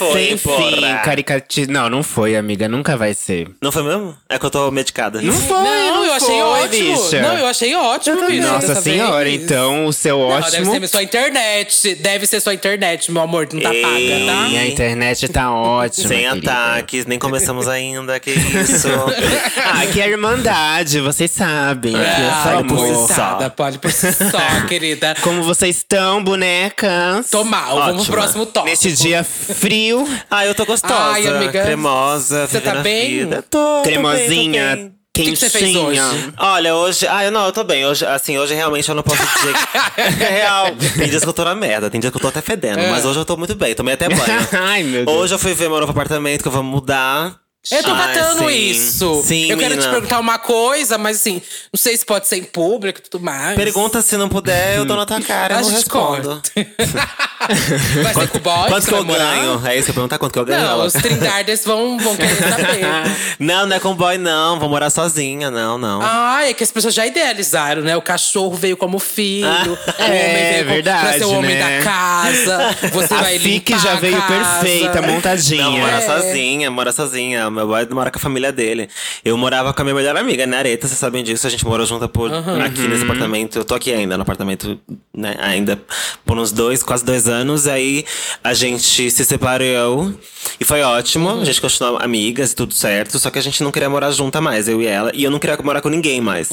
yeah. Sem fim. Não, não foi, amiga. Nunca vai ser. Não foi mesmo? É que eu tô medicada. Não foi, Não, eu achei foi, ótimo. bicha. Não, eu achei ótimo, bicho. Nossa senhora, vez. então o seu Não, ótimo. deve ser sua internet. Deve ser sua internet, meu amor. Não tá Ei. paga, tá? Minha internet tá ótima. Sem querida. ataques, nem começamos ainda, que isso. Ah, que é irmandade, vocês sabem. que é Ah, só amor. só. Pode por si só, querida. Como vocês estão, bonecas? Tô mal, vamos pro Ótima. próximo tópico. Nesse dia frio, Ah, eu tô gostosa. Ai, amiga, cremosa, você tá bem? vida. Tô, tô bem, tô cremosinha, bem. que quentinha. você fez hoje? Olha, hoje. Ah, eu não, eu tô bem. Hoje, assim, hoje realmente eu não posso dizer que. É real. Tem dias que eu tô na merda, tem dias que eu tô até fedendo. É. Mas hoje eu tô muito bem, tomei até banho. Ai, meu Deus. Hoje eu fui ver meu novo apartamento que eu vou mudar. Eu tô catando sim. isso. Sim, eu quero te menina. perguntar uma coisa, mas assim, não sei se pode ser em público e tudo mais. Pergunta se não puder, eu dou na tua cara, A eu não respondo. Vai ser com o boy? Quanto que eu namorar? ganho? É isso eu perguntar quanto que eu ganho? Não, ela? os trindarders vão, vão querer saber. não, não é com boy, não. Vou morar sozinha, não, não. Ah, é que as pessoas já idealizaram, né? O cachorro veio como filho, o homem É, veio como- pra verdade, ser o homem né? da casa. Você a vai limpar já a veio casa. perfeita, Não, montadinha. mora É. sozinha, mora sozinha. Meu boy mora com a família dele. Eu morava com a minha melhor amiga, né, Areta? Vocês sabem disso. A gente morou junto por, aqui nesse apartamento. Eu tô aqui ainda no apartamento, né? Ainda por uns dois, quase dois anos. Aí a gente se separou e foi ótimo. A gente continuou amigas e tudo certo. Só que a gente não queria morar junta mais, eu e ela. E eu não queria morar com ninguém mais.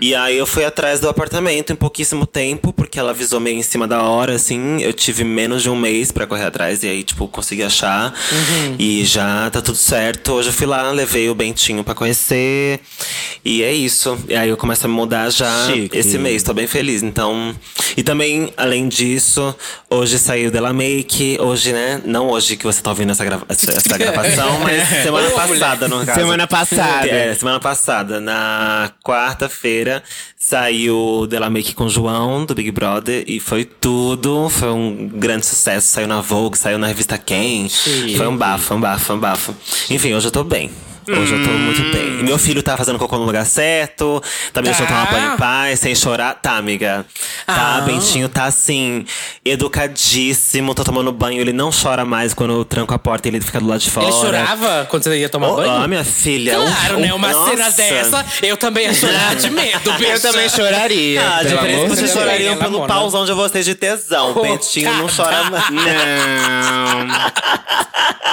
E aí eu fui atrás do apartamento em pouquíssimo tempo, porque ela avisou meio em cima da hora, assim. Eu tive menos de um mês pra correr atrás. E aí, tipo, consegui achar. E já tá tudo certo. Hoje eu fui lá, levei o Bentinho pra conhecer. E é isso. E aí eu começo a me mudar já Chique. esse mês. Tô bem feliz. Então. E também, além disso, hoje saiu Della Make. Hoje, né? Não hoje que você tá ouvindo essa, grava essa, essa gravação, mas semana passada, no caso. Semana passada. É, semana passada. Na quarta-feira saiu Della Make com o João, do Big Brother. E foi tudo. Foi um grande sucesso. Saiu na Vogue, saiu na revista Quem. Foi um bafo, um bafo, um bafo. Enfim, hoje eu tô bem. Hoje eu tô muito bem. E meu filho tá fazendo cocô no lugar certo. Tá me deixando Tá. tomar banho em paz, sem chorar. Tá, amiga. Tá, Ah. Bentinho tá assim, educadíssimo. Tô tomando banho. Ele não chora mais quando eu tranco a porta ele fica do lado de fora. Ele chorava quando você ia tomar Oh, banho? ah, minha filha. Claro, um- né? um- Uma cena nossa. dessa, eu também ia chorar de medo, bicha. Eu também choraria. Ah, de amor de vocês chorariam pelo mona. pauzão de vocês de tesão. O Oh, Bentinho não chora mais. Não. Não.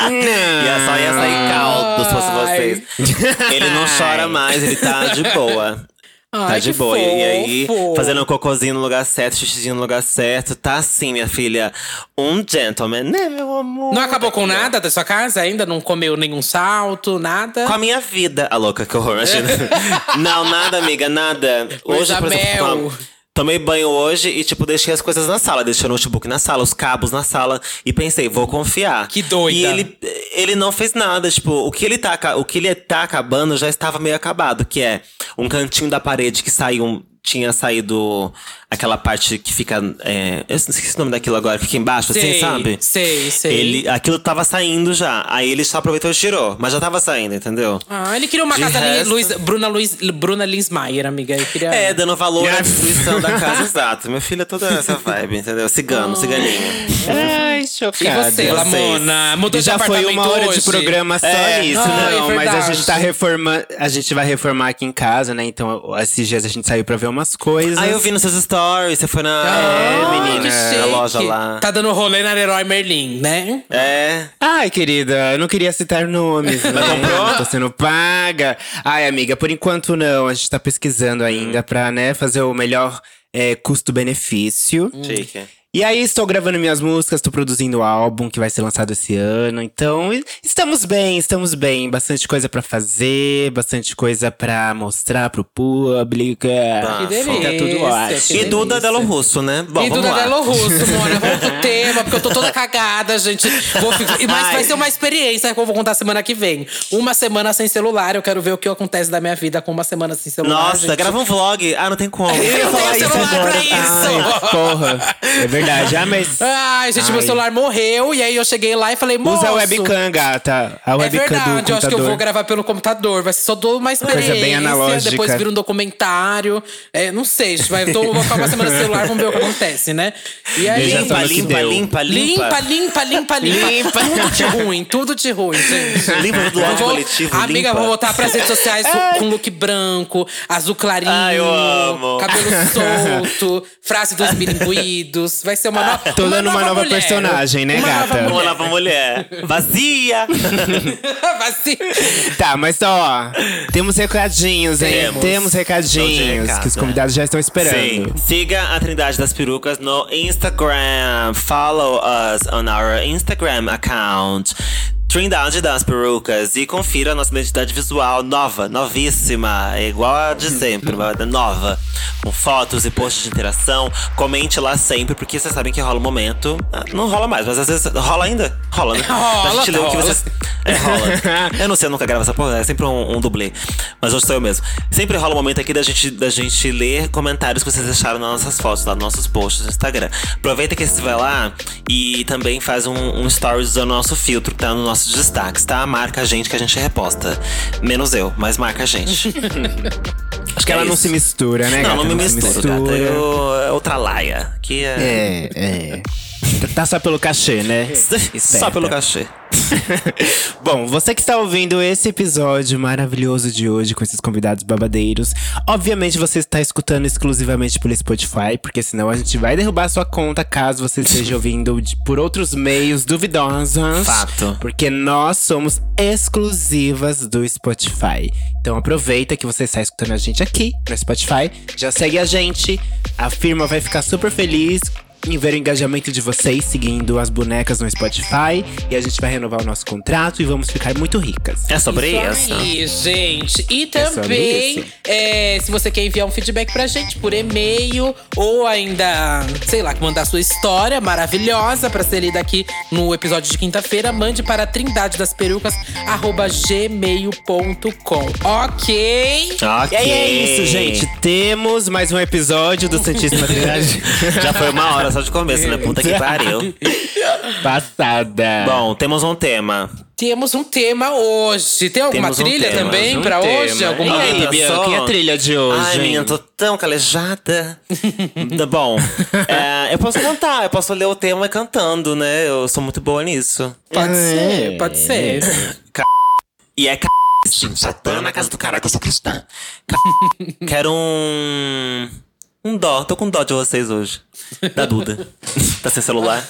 Ia só ia sair caldo se fosse Ai. Vocês. Ele não chora mais, ele tá de boa. tá Ai, de que boa. E aí, fofo. fazendo um cocôzinho no lugar certo, xixizinho no lugar certo. Tá assim, minha filha. Um gentleman, né, meu amor? Não acabou com nada da sua casa ainda? Não comeu nenhum salto, nada? Com a minha vida. A louca, que horror, imagina. não, nada, amiga, nada. Hoje, Coisa por exemplo, mel. Tom- tomei banho hoje e, tipo, deixei as coisas na sala. Deixei o notebook na sala, os cabos na sala. E pensei, vou confiar. Que doida. E ele, ele não fez nada. Tipo, o que, ele tá, o que ele tá acabando já estava meio acabado. Que é um cantinho da parede que saiu… Tinha saído aquela parte que fica… É, eu esqueci o nome daquilo agora. Fica embaixo, sei, assim, sabe? Sei, sei. Ele, aquilo tava saindo já. Aí ele só aproveitou e tirou. Mas já tava saindo, entendeu? Ah, ele queria uma De casa ali, resto- Luiz, Bruna, Luiz, Bruna Linsmaier, amiga. Ele queria... É, dando valor à destruição da casa, exato. Meu filho é toda essa vibe, entendeu? Cigano, ciganinho. Ai, E chocada. você, Lamona? Mudou E já de foi uma hora hoje? de programa só É. nisso, não. é mas a gente tá reformando. A gente vai reformar aqui em casa, né? Então, esses dias a gente saiu pra ver umas coisas. Ah, eu vi nos seus stories, você foi na, Ah, menina, que na loja lá. Tá dando rolê na Leroy Merlin, né? É. Ai, querida, eu não queria citar nomes, né? comprou? Tô sendo paga. Ai, amiga, por enquanto não. A gente tá pesquisando ainda pra, né, fazer o melhor é, custo-benefício. Chique. E aí, estou gravando minhas músicas, estou produzindo o álbum que vai ser lançado esse ano. Então, estamos bem, estamos bem. Bastante coisa pra fazer, bastante coisa pra mostrar pro público. Que delícia. Fica tudo ótimo. E Duda. Delo Russo, né? Bom, e Duda lá. Delo Russo, Mona. Vamos pro tema, porque eu tô toda cagada, gente. Vou ficar- Mas Ai. vai ser uma experiência que eu vou contar semana que vem. Uma semana sem celular. Eu quero ver o que acontece da minha vida com uma semana sem celular. Nossa, gente. grava um vlog. Ah, não tem como. Eu ia falar tenho isso celular pra agora. isso. Ai, porra. É verdade. Ah, mas. Ai, gente, meu Ai. celular morreu. E aí eu cheguei lá e falei, moço… Usa a webcam, gata. A É webcam do verdade, eu acho que eu vou gravar pelo computador. Vai ser só toda uma experiência. bem analógica. Depois vira um documentário. É, não sei, gente, vai, tô, vou ficar uma semana no celular, vamos ver o que acontece, né? E aí, Limpa, limpa, limpa, limpa. Limpa, limpa, limpa, limpa. Tudo de ruim, tudo de ruim, gente. Limpa do ódio vou- coletivo, Amiga, limpa. vou voltar pras redes sociais com look branco, azul clarinho, Ai, eu amo. cabelo solto, frase dos milinguidos. Vai ser uma, no... Tô dando uma nova mulher. personagem, né, uma gata? Nova Uma nova mulher. Vazia. Vazia. Tá, mas ó, temos recadinhos, hein? Temos. Temos recadinhos que os convidados já estão Sim. esperando. Siga a Trindade das Perucas no Instagram. Follow us on our Instagram account. Trindade das Perucas. E confira a nossa identidade visual nova, novíssima. É igual a de sempre, nova. Com fotos e posts de interação. Comente lá sempre, porque vocês sabem que rola um momento. ah, Não rola mais, mas às vezes rola ainda. Rola, né? Rola, a gente lê o que vocês. É, rola. eu não sei, eu nunca gravo essa porra, é sempre um, um dublê. Mas hoje sou eu mesmo. Sempre rola um momento aqui da gente, da gente ler comentários que vocês deixaram nas nossas fotos, lá nos nossos posts no Instagram. Aproveita que você vai lá e também faz um, um stories do nosso filtro que tá nos nossos destaques, tá? Marca a gente que a gente reposta. Menos eu, mas marca a gente. Acho que ela É não isso. se mistura, né, não, gata? não me se misturo, gata. Eu, é outra laia. Que é. É, é. Tá só pelo cachê, né? Só pelo cachê. Bom, você que está ouvindo esse episódio maravilhoso de hoje com esses convidados babadeiros, obviamente você está escutando exclusivamente pelo Spotify, porque senão a gente vai derrubar sua conta caso você esteja ouvindo de- por outros meios duvidosos. Fato. Porque nós somos exclusivas do Spotify. Então aproveita que você está escutando a gente aqui no Spotify, já segue a gente. A firma vai ficar super feliz em ver o engajamento de vocês seguindo as bonecas no Spotify. E a gente vai renovar o nosso contrato e vamos ficar muito ricas. É sobre Isso isso. aí, gente. E É também, é, se você quer enviar um feedback pra gente por e-mail ou ainda, sei lá, mandar sua história maravilhosa pra ser lida aqui no episódio de quinta-feira, mande para trindade das gmail.com. Ok? Ok. E é isso, gente. Temos mais um episódio do Santíssima Trindade Já foi uma hora só de começo, né? Puta que pariu. passada. Bom, temos um tema. Temos um tema hoje. Tem alguma Temos um trilha tema, também um pra tema. hoje? Alguma E aí, Bianca, só. e a trilha de hoje? Ai, hein? menina, tô tão calejada. tá bom. É, eu posso cantar, eu posso ler o tema cantando, né? Eu sou muito boa nisso. Pode É. ser, pode ser. E é c... Sim, Satã na casa do cara que eu sou cristã. Quero um. Um dó. Tô com dó de vocês hoje. Da Duda. tá sem celular?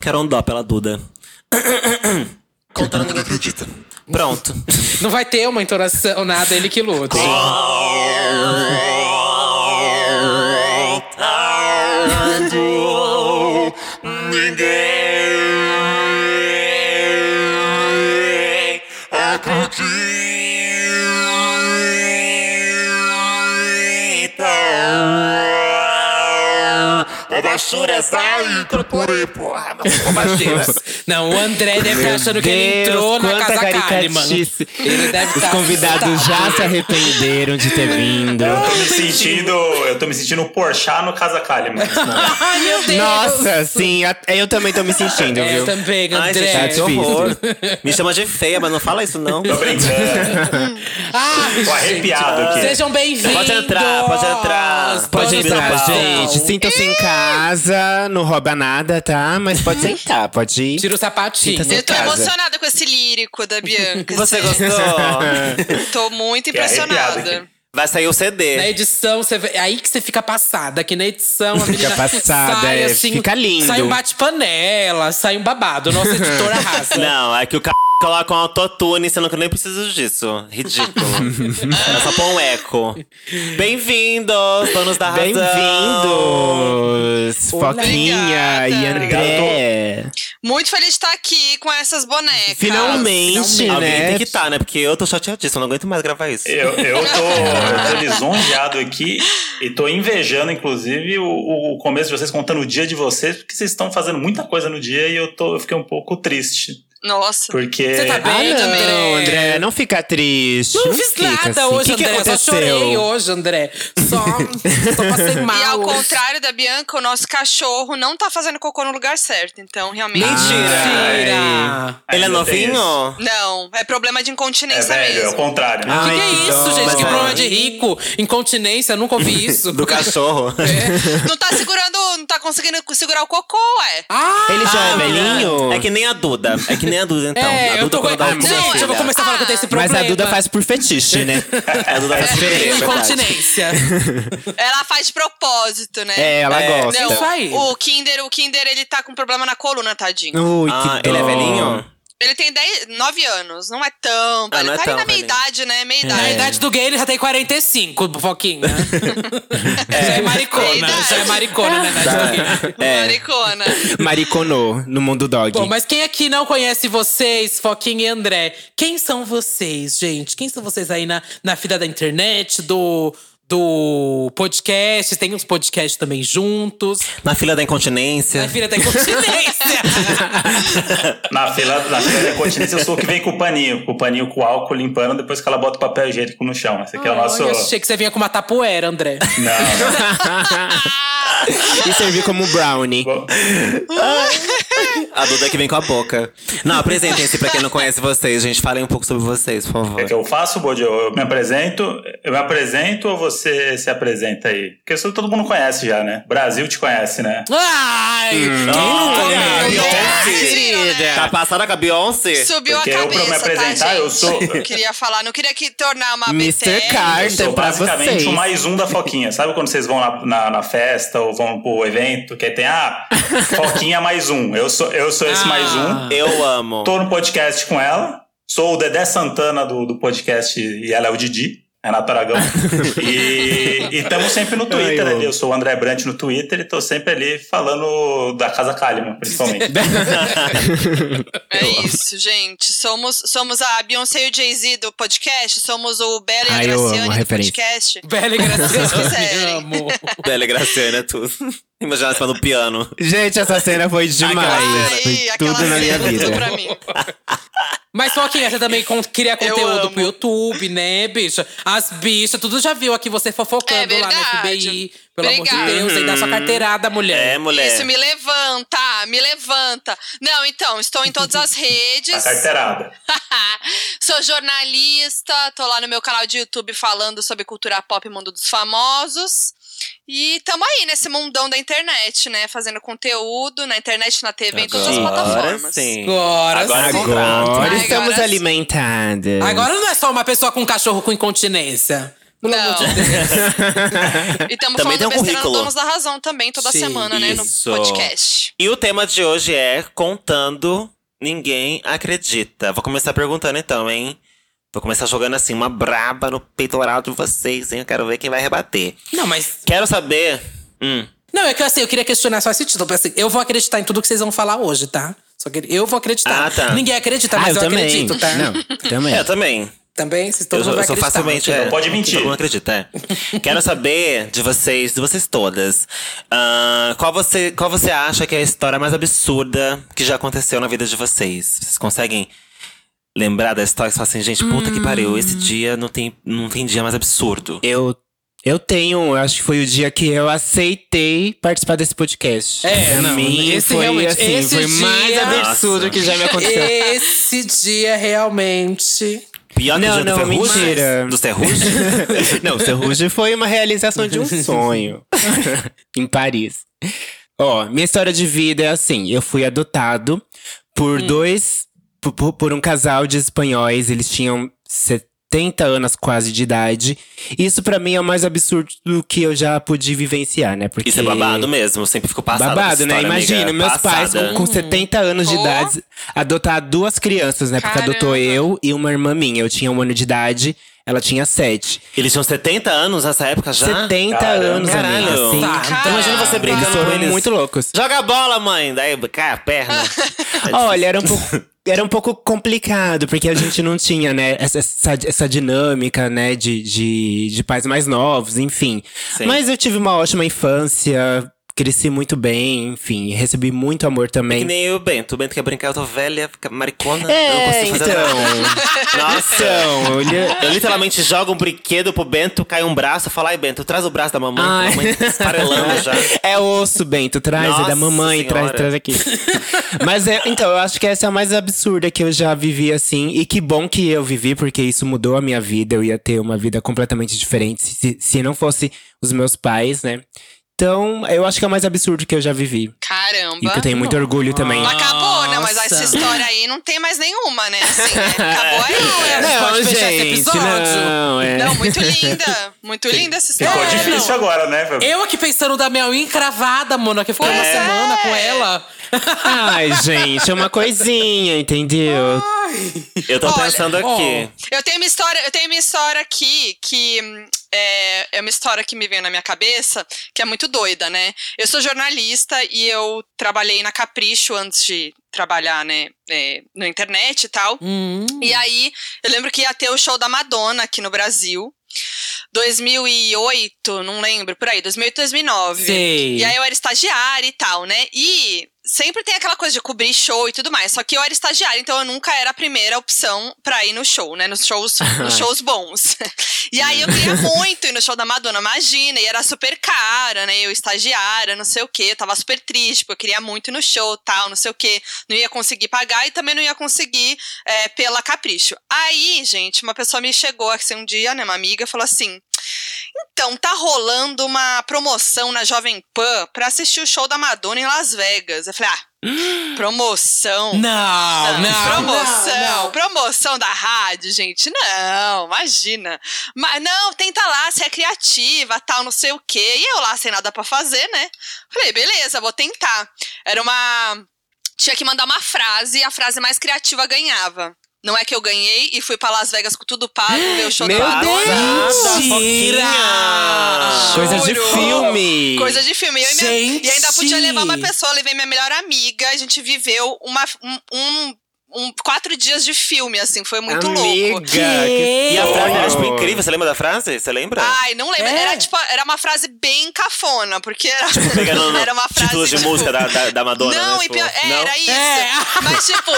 Quero um dó pela Duda. Contando ninguém acredita. Pronto. Não vai ter uma entonação, nada, ele que luta. Baixura sai, procurei, porra. Não, o André deve estar achando que ele Deus, entrou na quanta casa Kalimann. caricatice. Ele deve Os estar convidados já se arrependeram de ter vindo. Tô me sentindo. Eu tô me sentindo Porchat no Casa Kalimann. Ai, meu Deus! Nossa, sim, a- eu também tô me sentindo, É, viu? eu também, Ai, André. gente, que difícil. horror. Me chama de feia, mas não fala isso, não. Tô brincando. Ai, Tô arrepiado gente, aqui. Sejam bem-vindos! Pode entrar, pode entrar. Pode entrar, gente. Sintam-se em casa, não rouba nada, tá? Mas pode sentar, pode ir. Tira o sapatinho. Eu tô casa. emocionada com esse lírico da Bianca. Você assim. gostou? Tô muito impressionada. Vai sair o Na CD. edição, você vê, é aí que você fica passada. Que na edição a menina passada, sai é, assim, fica lindo. Sai um bate-panela, sai um babado. Nosso editor arrasa. Não, é que o c... coloca um autotune, sendo que eu nem preciso disso. Ridículo. Era só pôr um eco. Bem-vindos, donos da razão. Bem-vindos, Foquinha e. André. Muito feliz de estar aqui com essas bonecas. Finalmente, Alguém né? tem que estar, né? Porque eu tô chateadíssimo, eu não aguento mais gravar isso. Eu, eu, tô, eu tô lisonjeado aqui e tô invejando, inclusive, o, o começo de vocês, contando o dia de vocês, porque vocês estão fazendo muita coisa no dia e eu, tô, eu fiquei um pouco triste. Nossa. Porque. Você tá Ah, bem, não, André? André, não fica triste. Não fiz fica nada assim. hoje, que que André. aconteceu? Só chorei hoje, André. Só, só passei mal. E ao contrário da Bianca, o nosso cachorro não tá fazendo cocô no lugar certo. Então, realmente. Mentira! Ele é novinho? Não, é problema de É incontinência velho, é o mesmo. contrário. O que, Ai, que é que isso, dó. gente? Mas Que é. problema de rico? Incontinência, nunca ouvi isso. Do cachorro. Não tá segurando, não tá conseguindo segurar o cocô, ué. Ah! Ele já é velhinho? É que nem a Duda. É que nem a Duda, então. É, a eu Duda tô com... dá um Gente, eu vou começar a falar que eu tenho esse problema. Mas a Duda faz por fetiche, né? A Duda faz diferente, é verdade. Incontinência. Ela faz de propósito, né? É, ela É, gosta. Não, Isso aí. O Kinder, o Kinder, ele tá com problema na coluna, tadinho. Ui, Ah, que ele é dó. velhinho? Ele tem 10, 9 anos, não é tão. Ah, ele não é tá ali tão na minha velhinho. idade, né? Meia idade. Na idade do gay, ele já tem 45, Foquinha. Já é maricona. Verdade. Já é maricona na idade do gay. É. Maricona. Mariconou no mundo dog. Bom, mas quem aqui não conhece vocês, Foquinha e André? Quem são vocês, gente? Quem são vocês aí na, na fila da internet, do, do podcast? Tem uns podcasts também juntos. Na fila da incontinência. Na fila da incontinência. Na fila, na fila da continência, eu sou o que vem com o paninho. Com o paninho com álcool limpando depois que ela bota o papel higiênico no chão. Esse aqui é o nosso. Eu achei que você vinha com uma tapoeira, André. Não, e servir como brownie. A Duda que vem com a boca. Não, apresentem-se pra quem não conhece vocês, gente. Falem um pouco sobre vocês, por favor. É que eu faço, Bode? Eu, eu me apresento, eu me apresento ou você se apresenta aí? Porque isso todo mundo conhece já, né? Brasil te conhece, né? Ai, quem não conhece? Beyoncé. Tá passada com a Beyoncé? Subiu Porque a eu, cabeça, pra me apresentar, tá, eu sou- Eu queria falar, não queria que tornar uma Mr. Carter. Eu sou basicamente vocês. o mais um da Foquinha. Sabe quando vocês vão na, na, na festa ou vão pro evento, que aí tem, ah, Foquinha mais um. Eu sou, eu sou esse Ah. mais um. Eu amo. Tô no podcast com ela. Sou o Dedé Santana do, do podcast e ela é o Didi. Renato Aragão. e estamos sempre no Twitter ali. Eu sou o André Brant no Twitter e tô sempre ali falando da Casa Kalimann, principalmente. É isso, gente. Somos, somos a Beyoncé e o Jay-Z do podcast. Somos o Bela e a Ai, Graciane do referência. podcast. Bela e Graciane, quiserem. amo. Bela e Graciana, é tudo. Imagina ela no piano. Gente, essa cena foi demais. Ai, foi aquela tudo na minha cena, vida. pra mim. Mas Foquinha, você também con- cria conteúdo pro YouTube, né, bicha? As bichas, tudo já viu aqui você fofocando É lá no verdade. FBI. Pelo amor Obrigada. de Deus, aí dá sua carteirada, mulher. É, mulher. Isso, me levanta, me levanta. Não, então, estou em todas as A redes. carteirada. Sou jornalista, tô lá no meu canal de YouTube falando sobre cultura pop e mundo dos famosos. E tamo aí nesse mundão da internet, né? Fazendo conteúdo na internet, na TV, em todas as Agora plataformas. sim. Agora, Agora sim. Agora estamos agora sim. alimentadas. Agora não é só uma pessoa com um cachorro com incontinência. Pelo amor Não. de Deus. E estamos Também falando tem um besteira no currículo. Donos da Razão também, toda Sim, semana, né? isso. No podcast. E o tema de hoje é contando ninguém acredita. Vou começar perguntando então, hein? Vou começar jogando assim uma braba no peitoral de vocês, hein? Eu quero ver quem vai rebater. Não, mas. Quero saber. Hum. Não, é que assim, eu queria questionar só esse título. Assim, eu vou acreditar em tudo que vocês vão falar hoje, tá? Só que eu vou acreditar. Ah, tá. Ninguém acredita, Ah, mas eu, eu, também. acredito, tá? Não, também. É, eu também. Também? Vocês todo Eu, mundo eu vai sou acreditar. facilmente. É, Não pode mentir. Todo mundo acredita, é. Quero saber de vocês, de vocês todas. ah, qual, você, qual você acha que é a história mais absurda que já aconteceu na vida de vocês? Vocês conseguem lembrar da história e falar assim, gente, puta que pariu, esse dia não tem, não tem dia mais absurdo. Eu, eu tenho, acho que foi o dia que eu aceitei participar desse podcast. É, pra não, mim esse foi realmente- assim, esse foi mais dia- absurdo Nossa. que já me aconteceu. Esse dia realmente. Pior que Não, o dia não, do Ferrugem? mentira. Do Ferrugem? Não, o Ferrugem foi uma realização de um sonho em Paris. Ó, minha história de vida é assim: eu fui adotado por dois. Por, por um casal de espanhóis, eles tinham 70 anos quase de idade. Isso pra mim é o mais absurdo que eu já pude vivenciar, né? Porque Isso é babado mesmo, eu sempre fico passada com Babado, né? história, Imagina, amiga. meus pais com, com 70 anos de Oh. idade adotar duas crianças, né? Porque adotou Caramba. eu e uma irmã minha. Eu tinha um ano de idade, ela tinha sete. Eles tinham 70 anos nessa época já? 70 Caramba. anos, amiga. Caralho. Sim. Tá, Então imagina você Eles brincando com foram eles. muito loucos. Joga a bola, mãe! Daí, cai a perna. Olha, era um pouco. Era um pouco complicado, porque a gente não tinha, né, essa, essa, dinâmica, né, de, de, de pais mais novos, enfim. Sim. Mas eu tive uma ótima infância, cresci muito bem, enfim, recebi muito amor também. Que nem o Bento. O Bento quer brincar, eu tô velha, maricona. eu não É, consigo fazer então. nada. Nossa. Então. Eu literalmente jogo um brinquedo pro Bento, cai um braço, eu falo, ai, Bento, traz o braço da mamãe. Ai. A mamãe tá esfarelando já. É osso, Bento. Traz, é da Nossa mamãe, traz, traz aqui. Mas é, então, eu acho que essa é a mais absurda que eu já vivi assim. E que bom que eu vivi, porque isso mudou a minha vida. Eu ia ter uma vida completamente diferente se, se não fosse os meus pais, né? Então, eu acho que é o mais absurdo que eu já vivi. Caramba. E que eu tenho muito orgulho também. Não acabou, né? Mas Nossa. essa história aí não tem mais nenhuma, né? Assim, né? Acabou aí. Não, é. né? pode fechar esse episódio. não, é. Não, muito linda. Muito linda essa Ficou história. difícil não. agora, né? Eu aqui pensando da minha unha encravada, mano, que eu fiquei uma é. semana com ela. Ai, gente, é uma coisinha, entendeu? Eu tô Olha, pensando aqui. Eu tenho uma história, eu tenho uma história aqui que é, é uma história que me veio na minha cabeça, que é muito doida, né? Eu sou jornalista e eu trabalhei na Capricho antes de trabalhar, né, é, na internet e tal. Hum. E aí, eu lembro que ia ter o show da Madonna aqui no Brasil. 2008, não lembro, por aí, 2008, 2009. Sei. E aí eu era estagiária e tal, né? E sempre tem aquela coisa de cobrir show e tudo mais. Só que eu era estagiária, então eu nunca era a primeira opção pra ir no show, né? Nos shows, nos shows bons. E aí eu queria muito ir no show da Madonna, imagina, e era super cara, né? Eu estagiária, não sei o quê, tava super triste, porque eu queria muito ir no show, tal, não sei o quê. Não ia conseguir pagar e também não ia conseguir é, pela Capricho. Aí, gente, uma pessoa me chegou assim um dia, né? Uma amiga, falou assim: então, tá rolando uma promoção na Jovem Pan pra assistir o show da Madonna em Las Vegas. Eu falei, ah, promoção. Não, não. promoção, não, não. promoção da rádio, gente. Não, imagina. Mas não, tenta lá, se é criativa, tal, não sei o quê. E eu lá sem nada pra fazer, né? Falei, beleza, vou tentar. Era uma. Tinha que mandar uma frase e a frase mais criativa ganhava. Não é que eu ganhei e fui pra Las Vegas com tudo pago, ver o show Meu da Madonna. Deus! Mentira! Coisa de filme! Coisa de filme. Eu e, minha- Gente! e ainda podia levar uma pessoa, levei minha melhor amiga, a gente viveu uma, um, um- um- quatro dias de filme, assim, foi muito Amiga, louco. que E a frase era, tipo, incrível. Você lembra da frase? Você lembra? Ai, não lembro. É. Era, tipo, era uma frase bem cafona, porque era, Pegando no era uma frase. títulos de tipo, música da, da, da Madonna, Não, né? e pior, Tipo, é, não? era isso. É. Mas, tipo,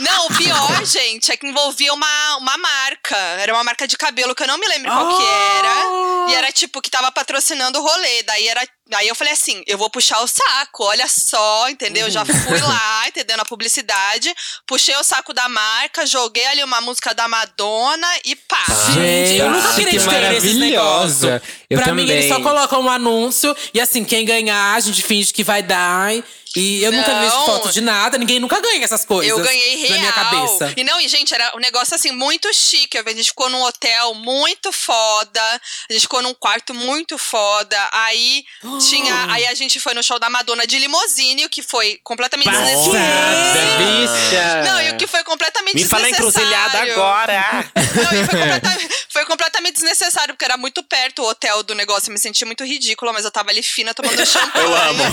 não, o pior, gente, é que envolvia uma, uma marca. Era uma marca de cabelo que eu não me lembro qual que era. E era, tipo, que tava patrocinando o rolê. Daí era. Daí eu falei assim: eu vou puxar o saco, olha só, entendeu? Eu já fui lá, entendeu? Na publicidade, puxei o saco da marca, joguei ali uma música da Madonna e pá. Gente, eu nunca que acreditei nesses maravilhosa. negócios. Eu pra mim, eles só também. colocam um anúncio e assim, quem ganhar, a gente finge que vai dar. E eu nunca Não. vejo foto de nada, ninguém nunca ganha essas coisas. Eu ganhei real. Na minha cabeça. E não, e gente, era um negócio assim muito chique. A gente ficou num hotel muito foda. A gente ficou num quarto muito foda. Aí tinha. Aí a gente foi no show da Madonna de limousine, o que foi completamente Passada, desnecessário. bicha! Não, e o que foi completamente Me fala desnecessário. encruzilhada agora! Não, e foi, completamente, foi completamente desnecessário, porque era muito perto o hotel do negócio. Eu me senti muito ridícula, mas eu tava ali fina tomando champanhe. Eu amo.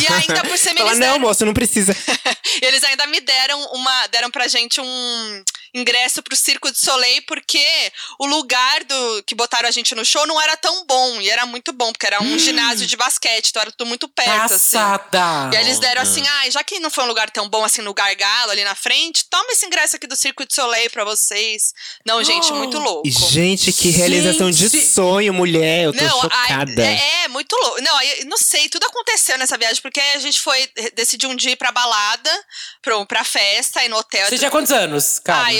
E ainda por cima Fala, eles não, deram, moço, não precisa. eles ainda me deram uma. Deram pra gente um ingresso pro Circo de Soleil, porque o lugar do que botaram a gente no show não era tão bom. E era muito bom, porque era um ginásio de basquete, então era tudo muito perto, assim. Passada. E aí eles deram assim, ah, já que não foi um lugar tão bom assim no gargalo ali na frente, toma esse ingresso aqui do Circo de Soleil pra vocês. Não, gente, muito louco. E, gente, que realização de Gente. sonho, mulher. Eu tô Não, chocada. é, é, muito louco. Não, aí, não sei, tudo aconteceu nessa viagem, porque a gente foi, decidiu um dia ir pra balada, pra festa, aí no hotel. Você tinha quantos anos? Ai, eu,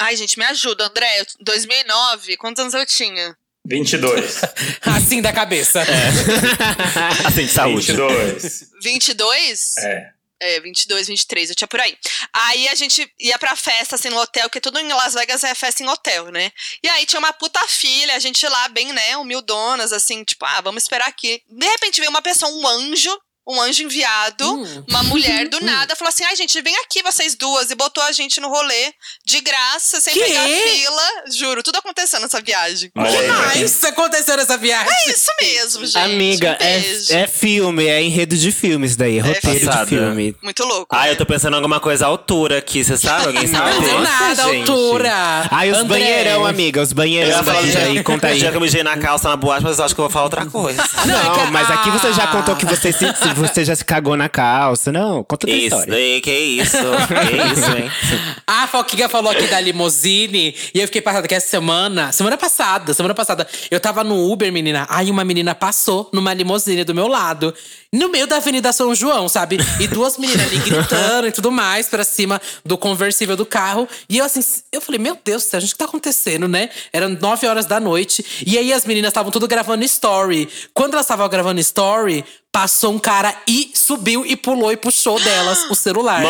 ai, gente, me ajuda, André. Eu- 2009, quantos anos eu tinha? 22. Assim da cabeça. assim, de saúde. 22. 22? É. É, 22, 23, eu tinha por aí. Aí a gente ia pra festa, assim, no hotel, porque tudo em Las Vegas é festa em hotel, né? E aí tinha uma puta filha, a gente lá bem, né, humildonas, assim, tipo, ah, vamos esperar aqui. De repente veio uma pessoa, um anjo, um anjo enviado, Hum. uma mulher do nada, falou assim: ai, gente, vem aqui vocês duas, e botou a gente no rolê de graça, sem Quê? pegar fila. Juro, tudo acontecendo nessa viagem. Pra quem- Mas aconteceu nessa viagem. É isso mesmo, gente. Amiga, um é, é filme, é enredo de filmes daí, roteiro passada. de filme. Muito louco. Ah, né? eu tô pensando em alguma coisa à altura aqui, você sabe? Alguém sabe? Não tem Nossa, nada, gente. altura. Ai, os André. banheirão, amiga, os Eu banheirão daí, do dia, aí, conta aí. dia que eu mijei na calça na boate, mas eu acho que eu vou falar outra coisa. Não, cara, mas aqui você já contou que você, se, se você já se cagou na calça. Não, conta a Isso, história. daí, que isso, que isso, hein? A Foquinha falou aqui da limousine e eu fiquei passada que essa semana, semana passada, semana passada, eu tava no Uber, menina. Aí uma menina passou numa limousine do meu lado, no meio da Avenida São João, sabe? E duas meninas ali gritando e tudo mais pra cima do conversível do carro. E eu assim, eu falei, meu Deus do céu, gente, o que tá acontecendo, né? Eram nove horas da noite. E aí as meninas estavam tudo gravando story. Quando elas estavam gravando story, passou um cara e subiu e pulou e puxou delas o celular.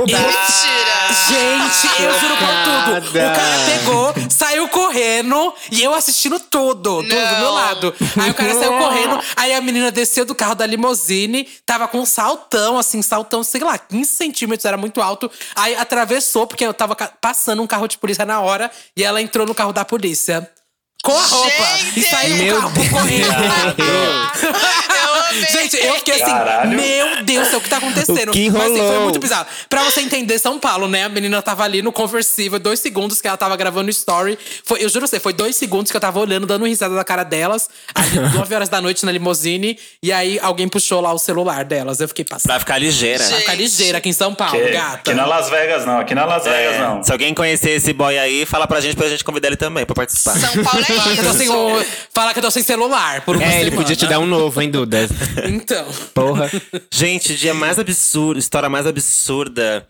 Mentira! Gente, eu juro por tudo. O cara pegou, saiu correndo e eu assistindo tudo, tudo do Não. meu lado. Aí o cara saiu correndo, aí a menina desceu do carro da tava com um saltão, assim, saltão, sei lá, 15 centímetros, era muito alto. Aí atravessou, porque eu tava passando um carro de polícia na hora e ela entrou no carro da polícia. Com a roupa. Gente! E saiu Meu carro correndo. Eu. Gente, eu fiquei assim, Caralho. meu Deus do céu, o que tá acontecendo? O que Mas assim, foi rolou? muito bizarro. Pra você entender São Paulo, né? A menina tava ali no conversível, dois segundos que ela tava gravando story. Foi, eu juro você, foi dois segundos que eu tava olhando, dando risada da cara delas. Ali, nove horas da noite na limousine. E aí alguém puxou lá o celular delas. Eu fiquei passando. Pra ficar ligeira. Pra ficar Gente. ligeira aqui em São Paulo, Que- gata. Aqui na Las Vegas não, aqui na Las Vegas É, não. Se alguém conhecer esse boy aí, fala pra gente pra gente convidar ele também pra participar. São Paulo é Fala que, eu tô sem, o- que eu tô sem celular por uma É, ele semana. podia te dar um novo, hein, Duda? Então. Porra. Gente, dia mais absurdo, história mais absurda.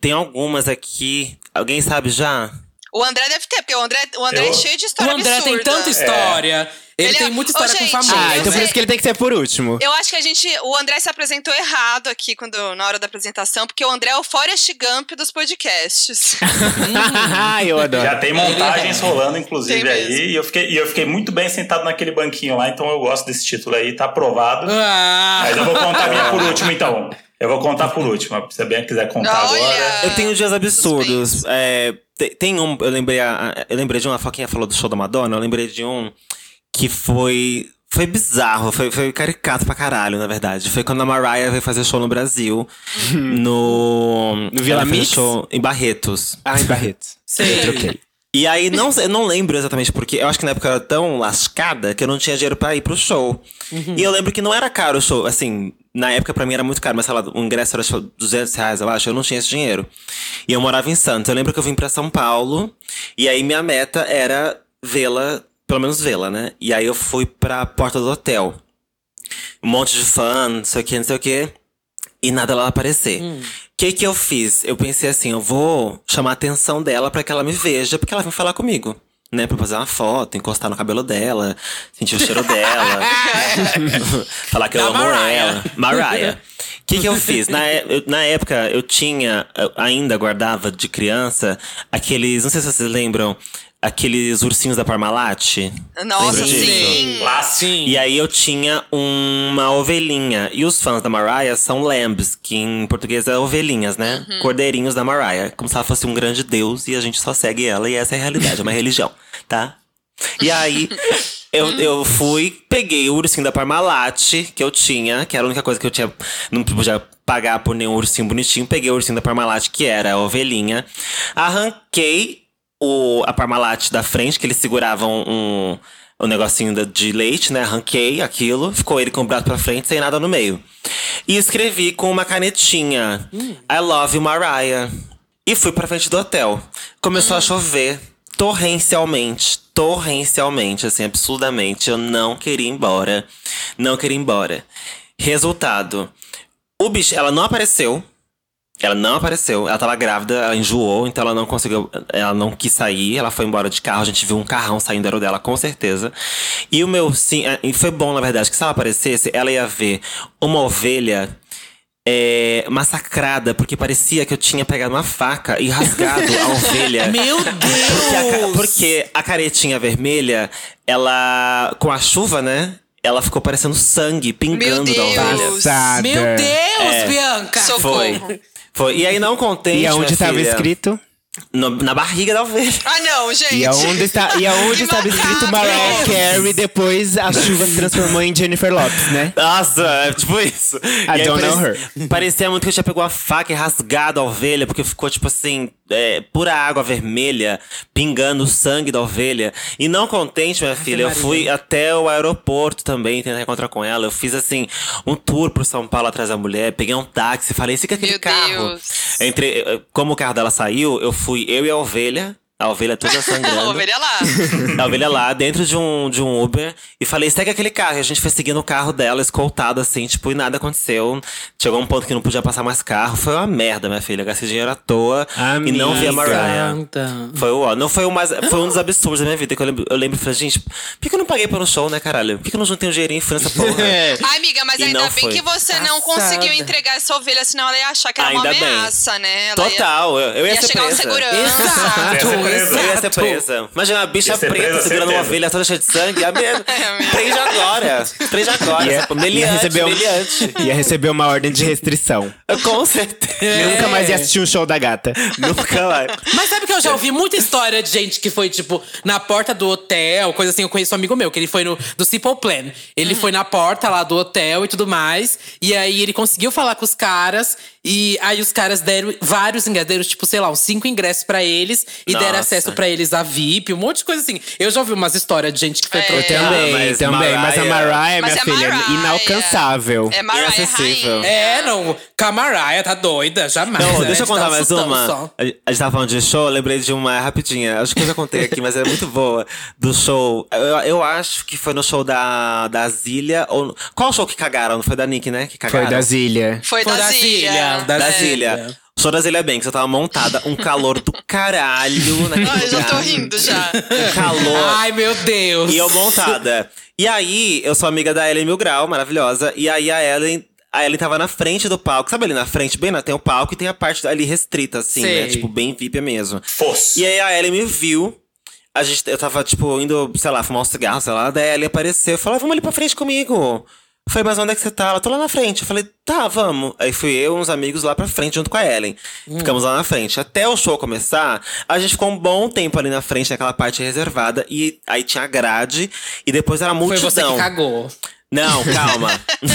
Tem algumas aqui. Alguém sabe já? O André deve ter, porque o André, o André Eu- é cheio de O história André tem absurda. tanta história. Ele, Ele é- tem muita Ô, história com gente, famoso. Ah, então por isso que ele tem que ser por último. Eu acho que a gente. O André se apresentou errado aqui quando, na hora da apresentação, porque o André é o Forrest Gump dos podcasts. eu adoro. Já tem montagens rolando, inclusive, Tem aí. E eu, fiquei, e eu fiquei muito bem sentado naquele banquinho lá, então eu gosto desse título aí, tá aprovado. Ah. Mas eu vou contar a minha por último, então. Eu vou contar por último. Se você bem quiser contar Olha! agora. Eu tenho dias absurdos. É, te- tem um. Eu lembrei, a- eu lembrei de uma. A Foquinha falou do show da Madonna. Eu lembrei de um que foi. Foi bizarro, foi, foi caricato pra caralho, na verdade. Foi quando a Mariah veio fazer show no Brasil. no. No Vila Mix? show em Barretos. Ah, em Barreto. Sei. Eu troquei. E aí, não, eu não lembro exatamente porque. Eu acho que na época eu era tão lascada que eu não tinha dinheiro pra ir pro show. E eu lembro que não era caro o show. Assim, na época pra mim era muito caro, mas sei lá, o ingresso era tipo, 200 reais, eu acho. Eu não tinha esse dinheiro. E eu morava em Santos. Eu lembro que eu vim pra São Paulo. E aí minha meta era vê-la, pelo menos vê-la, né? E aí eu fui pra porta do hotel. Um monte de fã, não sei o que, não sei o que. E nada lá aparecer. O que que eu fiz? Eu pensei assim, eu vou chamar a atenção dela pra que ela me veja, porque ela vai falar comigo. Né, pra fazer uma foto, encostar no cabelo dela, sentir o cheiro dela. falar que eu Da amo Mariah. ela. Mariah. O que, que eu fiz? Na, eu- na época, eu tinha, eu ainda guardava de criança, aqueles, não sei se vocês lembram, aqueles ursinhos da Parmalat. Nossa, Lembra disso? sim. Sim. E aí eu tinha uma ovelhinha. E os fãs da Mariah são lambs, que em português é ovelhinhas, né? Cordeirinhos da Mariah. Como se ela fosse um grande deus e a gente só segue ela. E essa é a realidade, é uma religião, tá? E aí, eu, eu fui, peguei o ursinho da Parmalat que eu tinha, que era a única coisa que eu tinha. Não podia pagar por nenhum ursinho bonitinho. Peguei o ursinho da Parmalat, que era a ovelhinha. Arranquei o, a Parmalat da frente, que eles seguravam um, um negocinho de leite, né? Arranquei aquilo, ficou ele com o braço pra frente, sem nada no meio. E escrevi com uma canetinha: I love you, Mariah. E fui pra frente do hotel. Começou a chover torrencialmente, torrencialmente, assim, absurdamente. Eu não queria ir embora. Não queria ir embora. Resultado: o bicho, ela não apareceu. Ela não apareceu. Ela tava grávida, ela enjoou, então ela não conseguiu. Ela não quis sair, ela foi embora de carro. A gente viu um carrão saindo era o dela, com certeza. E o meu sim. E foi bom, na verdade, que se ela aparecesse, ela ia ver uma ovelha é, massacrada, porque parecia que eu tinha pegado uma faca e rasgado a ovelha. Meu Porque a, Deus! porque a caretinha vermelha, ela. Com a chuva, né? Ela ficou parecendo sangue pingando da Deus! ovelha. Passada. Meu Deus, É. Bianca! Socorro. Foi. Foi. E aí, não contente. E aonde estava filha, escrito? no- na barriga da ovelha. Ah, não, gente. E aonde, está, e aonde estava escrito. Mariah Carey, depois a chuva se transformou em Jennifer Lopes, né? Nossa, é tipo isso. I E aí don't know parecia, parecia muito que eu tinha pegado a faca e rasgado a ovelha, porque ficou, tipo assim, é, pura água vermelha, pingando o sangue da ovelha. E não contente, minha filha, eu fui até o aeroporto também tentar encontrar com ela. Eu fiz, assim, um tour pro São Paulo atrás da mulher, peguei um táxi, falei, fica aquele Meu carro. Deus. Entre, eh, como o carro dela saiu, eu fui eu e a ovelha. A ovelha toda sangrando. Ovelha lá. A ovelha lá, dentro de um, de um Uber. E falei, segue aquele carro. E a gente foi seguindo o carro dela, escoltado assim, tipo, e nada aconteceu. Chegou um ponto que não podia passar mais carro. Foi uma merda, minha filha. Gastei dinheiro à toa. E não vi a Amiga. Mariah. Foi o ó, não foi o mais. Foi um dos absurdos da minha vida. Que eu lembro, eu lembro e falei, gente, por que, eu não paguei por um show, né, caralho? Por que, eu não juntei um dinheirinho e fui nessa porra? Ai, amiga, mas E ainda não bem foi. que você não Passada. conseguiu entregar essa ovelha, senão ela ia achar que era uma Ainda bem. ameaça, né? Ela ia- Total, eu, eu ia, Ia, ser chegar um presa. segurança. Exato, Ia presa. Eu ia ser exato. presa. Imagina uma bicha preta presa, segurando uma ovelha toda cheia de sangue. A minha... amiga. Prende agora. Prende agora. Ia, Ia, ia, receber um- meliante. ia receber uma ordem de restrição. Com certeza. Nunca mais ia assistir um show da gata. Nunca vai. Mas sabe que eu já ouvi muita história de gente que foi, tipo, na porta do hotel, coisa assim. Eu conheço um amigo meu, que ele foi no do Simple Plan. Ele foi na porta lá do hotel e tudo mais. E aí ele conseguiu falar com os caras. E aí os caras deram vários ingressos, deram, tipo, sei lá, uns cinco ingressos pra eles. E deram Nossa. Acesso pra eles a VIP, um monte de coisa assim. Eu já ouvi umas histórias de gente que foi É. pro Eu hotel. também, mas também. Mas a Mariah- Mariah, Mas minha é filha, Mariah. inalcançável. É Mariah Inacessível. É, não. Camaraia, tá doida? Jamais. Não, né? deixa eu Te dá contar um mais uma. só. A gente tava falando de show, eu lembrei de uma rapidinha. Acho que eu já contei aqui, mas é muito boa. Do show. Eu, eu acho que foi no show da, da Zília. Ou, qual show que cagaram? Não foi da Nick, né? Que Foi cagaram? da Zilha. Foi, Foi da da Zília. Zília, da Da É. Zília. Zília Banks, eu tava montada, um calor do caralho naquele Ai, já tô rindo já. Um calor. Ai, meu Deus. E eu montada. E aí, eu sou amiga da Ellen Mil Grau, maravilhosa. E aí a Ellen. A Ellen tava na frente do palco. Sabe ali na frente, bem na, tem o palco e tem a parte ali restrita, assim, né? Sei. Tipo, bem VIP mesmo. Fosse. E aí a Ellen me viu. A gente, eu tava, tipo, indo, sei lá, fumar um cigarro, sei lá. Daí a Ellen apareceu e falou: "Ah, vamos ali pra frente comigo. Eu falei, mas onde é que você tá? Ela, tô lá na frente. Eu falei, tá, vamos. Aí fui eu e uns amigos lá pra frente junto com a Ellen. Ficamos lá na frente. Até o show começar, a gente ficou um bom tempo ali na frente, naquela parte reservada. E aí tinha grade. E depois era a Foi multidão. você que cagou. Não, calma.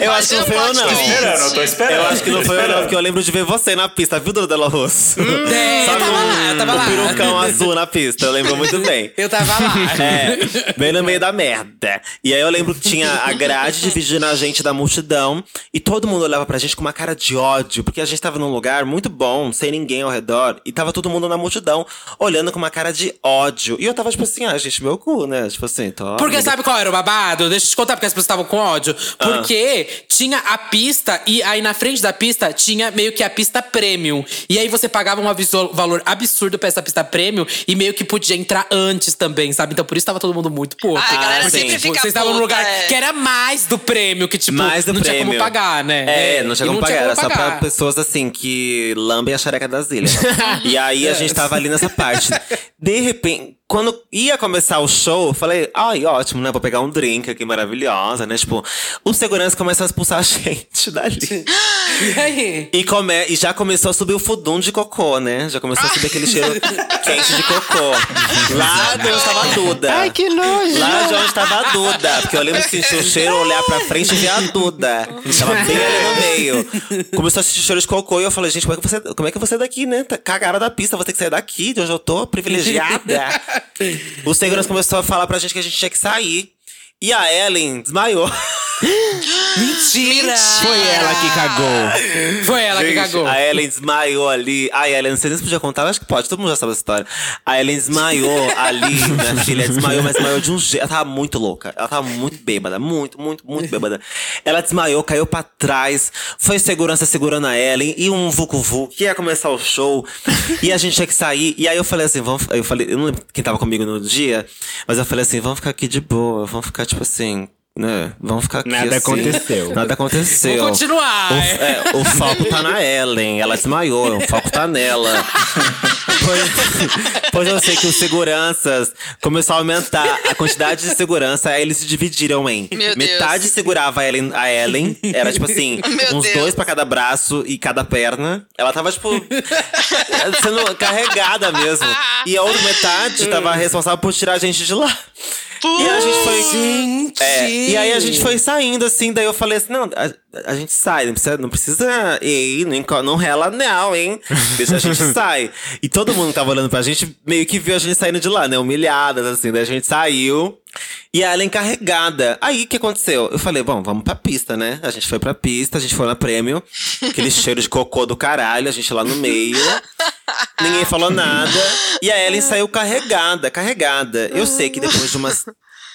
eu acho que não foi eu, não. Tô esperando, eu tô esperando. Eu acho que não foi eu, não, porque eu lembro de ver você na pista, viu, Dona Della Rosso? É, eu Sabe tava o- lá, eu tava o lá. perucão azul na pista, eu lembro muito bem. Eu tava lá. É, bem no meio da merda. E aí eu lembro que tinha a grade dividindo a gente da multidão. E todo mundo olhava pra gente com uma cara de ódio. Porque a gente tava num lugar muito bom, sem ninguém ao redor. E tava todo mundo na multidão, olhando com uma cara de ódio. E eu tava tipo assim, ah, gente, meu cu, né? Tipo assim, tô. Porque sabe qual era o babado? Deixa eu te contar porque as pessoas estavam com ódio. Porque tinha a pista e aí na frente da pista tinha meio que a pista premium. E aí você pagava um valor absurdo pra essa pista premium e meio que podia entrar antes também, sabe? Então por isso tava todo mundo muito puto. Ah, a galera sempre Porque, fica Vocês estavam num lugar é. que era mais do prêmio, que tipo, Mais do não prêmio. tinha como pagar, né? É, não tinha como pagar. Era só pra pagar. pessoas assim que lambem a xereca das ilhas. e aí a gente tava ali nessa parte. De repente, quando ia começar o show, eu falei, ai, ótimo, né? Vou pegar um drink aqui maravilhosa, né? Tipo, os seguranças começam a expulsar a gente dali. E aí? E, come, e já começou a subir o fudum de cocô, né? Já começou a subir aquele cheiro quente de cocô. Lá de onde tava a Duda. Ai, que nojo! Lá de onde tava a Duda. Porque eu lembro que sentir o cheiro, olhar pra frente e ver a Duda. Tava bem ali no meio. Começou a sentir cheiro de cocô e eu falei, gente, como é que você, como é que você daqui, né? Tá Cagaram da pista, vou ter que sair daqui, de onde eu tô, privilegiada. O segurança começou a falar pra gente que a gente tinha que sair. E a Ellen desmaiou. Mentira! Foi ela que cagou. Foi ela que Gente, cagou. A Ellen desmaiou ali. Ai, Ellen, não sei nem se podia contar, acho que pode, todo mundo já sabe essa história. A Ellen desmaiou ali, minha filha, desmaiou, mas desmaiou de um jeito. Ela tava muito louca. Ela tava muito bêbada, muito, muito, muito bêbada. Ela desmaiou, caiu pra trás. Foi segurança segurando a Ellen e um vucu que ia começar o show. e a gente tinha que sair. E aí eu falei assim, vamos. Eu falei, eu não lembro quem tava comigo no dia, mas eu falei assim, vamos ficar aqui de boa, vamos ficar, tipo assim. né, vamos ficar aqui Nada assim. aconteceu. Nada aconteceu. Vou continuar. O, é, o foco tá na Ellen, ela desmaiou, o foco tá nela. pois, pois eu sei que os seguranças começou a aumentar a quantidade de segurança, aí eles se dividiram em Meu Deus. metade segurava a Ellen, a Ellen, era tipo assim, Meu uns Deus. dois pra cada braço e cada perna. Ela tava tipo sendo carregada mesmo. E a outra metade tava responsável por tirar a gente de lá. E a gente foi. Gente! É, e aí a gente foi saindo, assim, daí eu falei assim, não, a, gente sai, não precisa, não precisa ir, não, não rela não, hein? Deixa a gente sai. E todo mundo que tava olhando pra gente, meio que viu a gente saindo de lá, né? Humilhadas, assim, daí a gente saiu. E ela encarregada. Aí, o que aconteceu? Eu falei, bom, vamos pra pista, né? A gente foi pra pista, a gente foi na prêmio. Aquele cheiro de cocô do caralho, a gente lá no meio. Ninguém falou nada. E a Ellen saiu carregada, carregada. Eu sei que depois de umas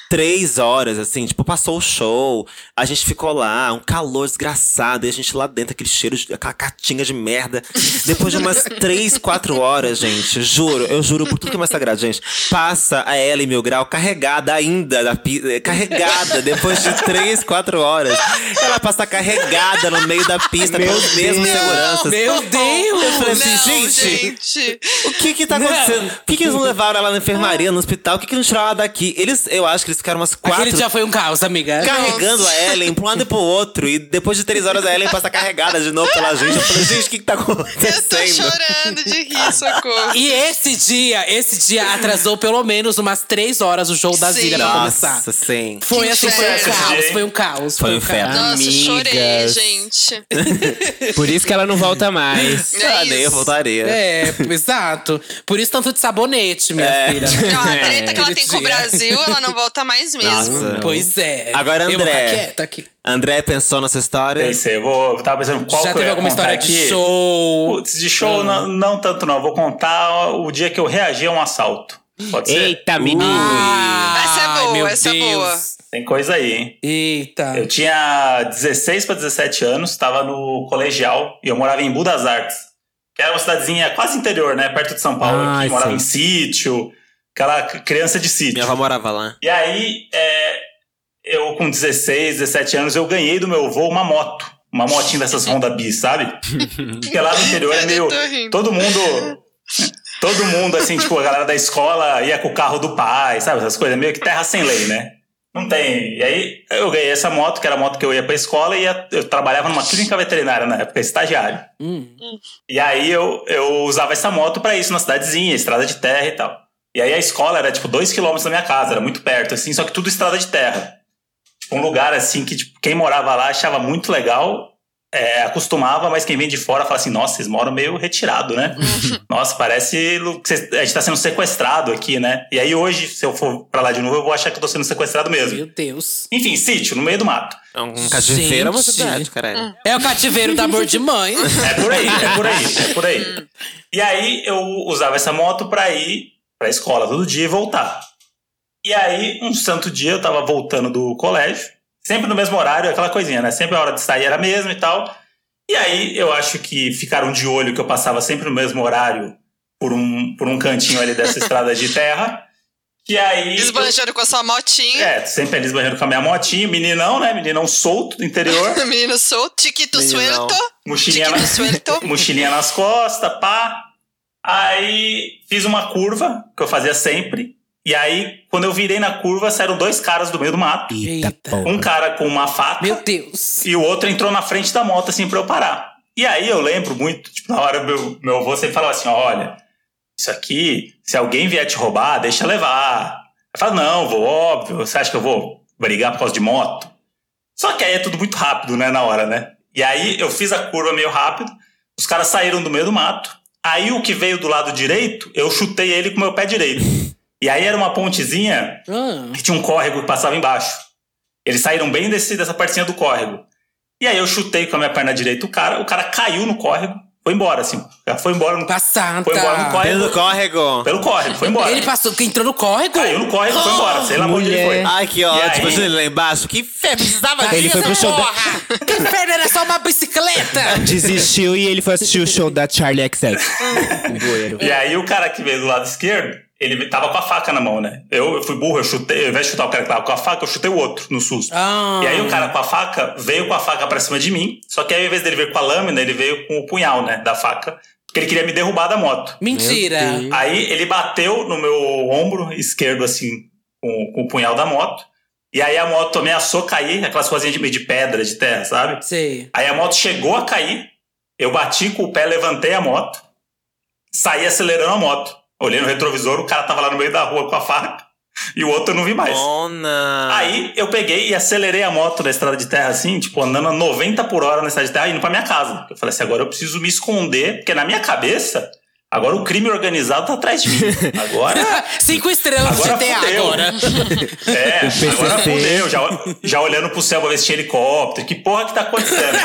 três horas, assim, tipo, passou o show. A gente ficou lá, um calor desgraçado. E a gente lá dentro, aquele cheiro, de, aquela catinga de merda. Depois de umas três, quatro horas, gente, juro, eu juro por tudo que é mais sagrado, gente. Passa a Ellen Mil Grau carregada ainda, da pi- carregada, depois de três, quatro horas. Ela passa carregada no meio da pista Meu pelos mesmos Deus. seguranças. Meu Deus! Eu falei assim, Não, gente, gente. o que que tá Não. acontecendo? Por que, que eles não levaram ela na enfermaria, no hospital? Por que, que não tiraram ela daqui? Eles, eu acho que eles ficaram umas quatro Aquele dia foi um caos, amiga. carregando a Ellen pra um lado e pro outro. E depois de três horas a Ellen passa carregada de novo pela gente. Eu falei, gente, o que, que tá Eu tô acontecendo? chorando de rir, socorro. E esse dia, esse dia atrasou pelo menos umas três horas o show da Sim. Zilha pra começar. Nossa, sim. Foi Que assim, foi um caos, foi um caos. Foi um caos. inferno. Nossa, Amigas. chorei, gente. Por isso que ela não volta mais. É Ah, nem eu voltaria. É, exato. Por isso tanto de sabonete, minha É. filha. Não, a treta que ela tem com o. Brasil, ela não volta mais mesmo. Nossa. Pois é. Agora, Eu vou André. ficar quieta aqui. André pensou nessa história? Pensei, eu vou. Eu tava pensando qual Já que teve alguma história de aqui. show? Putz, de show não, não tanto não. Vou contar o dia que eu reagi a um assalto. Pode ser? Eita, menino. Ah, Essa é boa, meu essa é Deus. boa. Tem coisa aí, hein? Eita. Eu tinha 16 para 17 anos, estava no colegial e eu morava em Budas Artes, que era uma cidadezinha quase interior, né? Perto de São Paulo. Ah, que morava em sítio, aquela criança de sítio. Minha avó morava lá. E aí, é, eu com 16, 17 anos, eu ganhei do meu avô uma moto. Uma motinha dessas Honda Bis, sabe? Porque lá no interior é meio. Todo mundo. Todo mundo, assim, tipo, a galera da escola ia com o carro do pai, sabe? Essas coisas, meio que terra sem lei, né? Não tem. E aí eu ganhei essa moto, que era a moto que eu ia pra escola e ia- eu trabalhava numa clínica veterinária na época, estagiário. Hum. E aí eu, eu usava essa moto pra isso na cidadezinha, estrada de terra e tal. E aí a escola era tipo dois quilômetros da minha casa, era muito perto, assim, só que tudo estrada de terra. Tipo, um lugar assim que tipo, quem morava lá achava muito legal, é, acostumava, mas quem vem de fora fala assim: nossa, vocês moram meio retirado, né? nossa, parece que a gente tá sendo sequestrado aqui, né? E aí hoje, se eu for pra lá de novo, eu vou achar que eu tô sendo sequestrado mesmo. Meu Deus. Enfim, sítio, no meio do mato. É um cativeiro é uma cidade, caralho. É o cativeiro do amor de mãe. É por aí, é por aí, é por aí. E aí eu usava essa moto pra ir pra escola todo dia e voltar. E aí, um santo dia, eu tava voltando do colégio, sempre no mesmo horário, aquela coisinha, né? Sempre a hora de sair era a mesma e tal. E aí, eu acho que ficaram de olho que eu passava sempre no mesmo horário por um, por um cantinho ali dessa estrada de terra. E aí. Esbanjando com a sua motinha. É, sempre ali esbanjando com a minha motinha, meninão, né? Meninão solto do interior. Menino solto, tiquito Meninão. suelto. Mochilinha na, mochilinha nas costas, pá. Aí fiz uma curva, que eu fazia sempre. E aí, quando eu virei na curva, saíram dois caras do meio do mato. Eita, porra. Um cara com uma faca Meu Deus. e o outro entrou na frente da moto, assim, pra eu parar. E aí eu lembro muito, tipo, na hora meu, meu avô sempre falava assim: olha, isso aqui, se alguém vier te roubar, deixa levar. Eu falo, não, vou, óbvio, você acha que eu vou brigar por causa de moto? Só que aí é tudo muito rápido, né, na hora, né? E aí eu fiz a curva meio rápido, os caras saíram do meio do mato. Aí o que veio do lado direito, eu chutei ele com o meu pé direito. E aí era uma pontezinha Ah. que tinha um córrego que passava embaixo. Eles saíram bem desse, dessa partezinha do córrego. E aí eu chutei com a minha perna direita o cara, o cara caiu no córrego, foi embora, assim. Já foi embora no, Passada. foi embora no córrego. Pelo córrego. Pelo córrego, foi embora. Ele passou, que entrou no córrego? Caiu no córrego, foi embora. Sei lá onde ele foi. Ai, que ótimo. aí? Ele lá embaixo. Que fé, precisava Ele disso, foi pro show da-! Que inferno, era só uma bicicleta. Desistiu e ele foi assistir o show da Charlie XX. E aí o cara que veio do lado esquerdo, ele tava com a faca na mão, né? Eu, eu fui burro, eu chutei, ao invés de chutar o cara que tava com a faca, eu chutei o outro no susto. Ah. E aí o cara com a faca veio com a faca pra cima de mim, só que aí ao invés dele vir com a lâmina, ele veio com o punhal, né, da faca, porque ele queria me derrubar da moto. Mentira. Aí ele bateu no meu ombro esquerdo, assim, com, com o punhal da moto. E aí a moto ameaçou cair, aquelas coisinhas de, de pedra, de terra, sabe? Sei. Aí a moto chegou a cair, eu bati com o pé, levantei a moto, saí acelerando a moto. Olhei no retrovisor, o cara tava lá no meio da rua com a faca e o outro eu não vi mais. Mona. Aí eu peguei e acelerei a moto na estrada de terra assim, tipo, andando a 90 por hora na estrada de terra, indo pra minha casa. Eu falei assim, agora eu preciso me esconder, porque na minha cabeça, agora o crime organizado tá atrás de mim. Agora. Cinco estrelas Agora de GTA fudeu. agora. É, agora fudeu, já, já olhando pro céu pra ver se tinha helicóptero, que porra que tá acontecendo?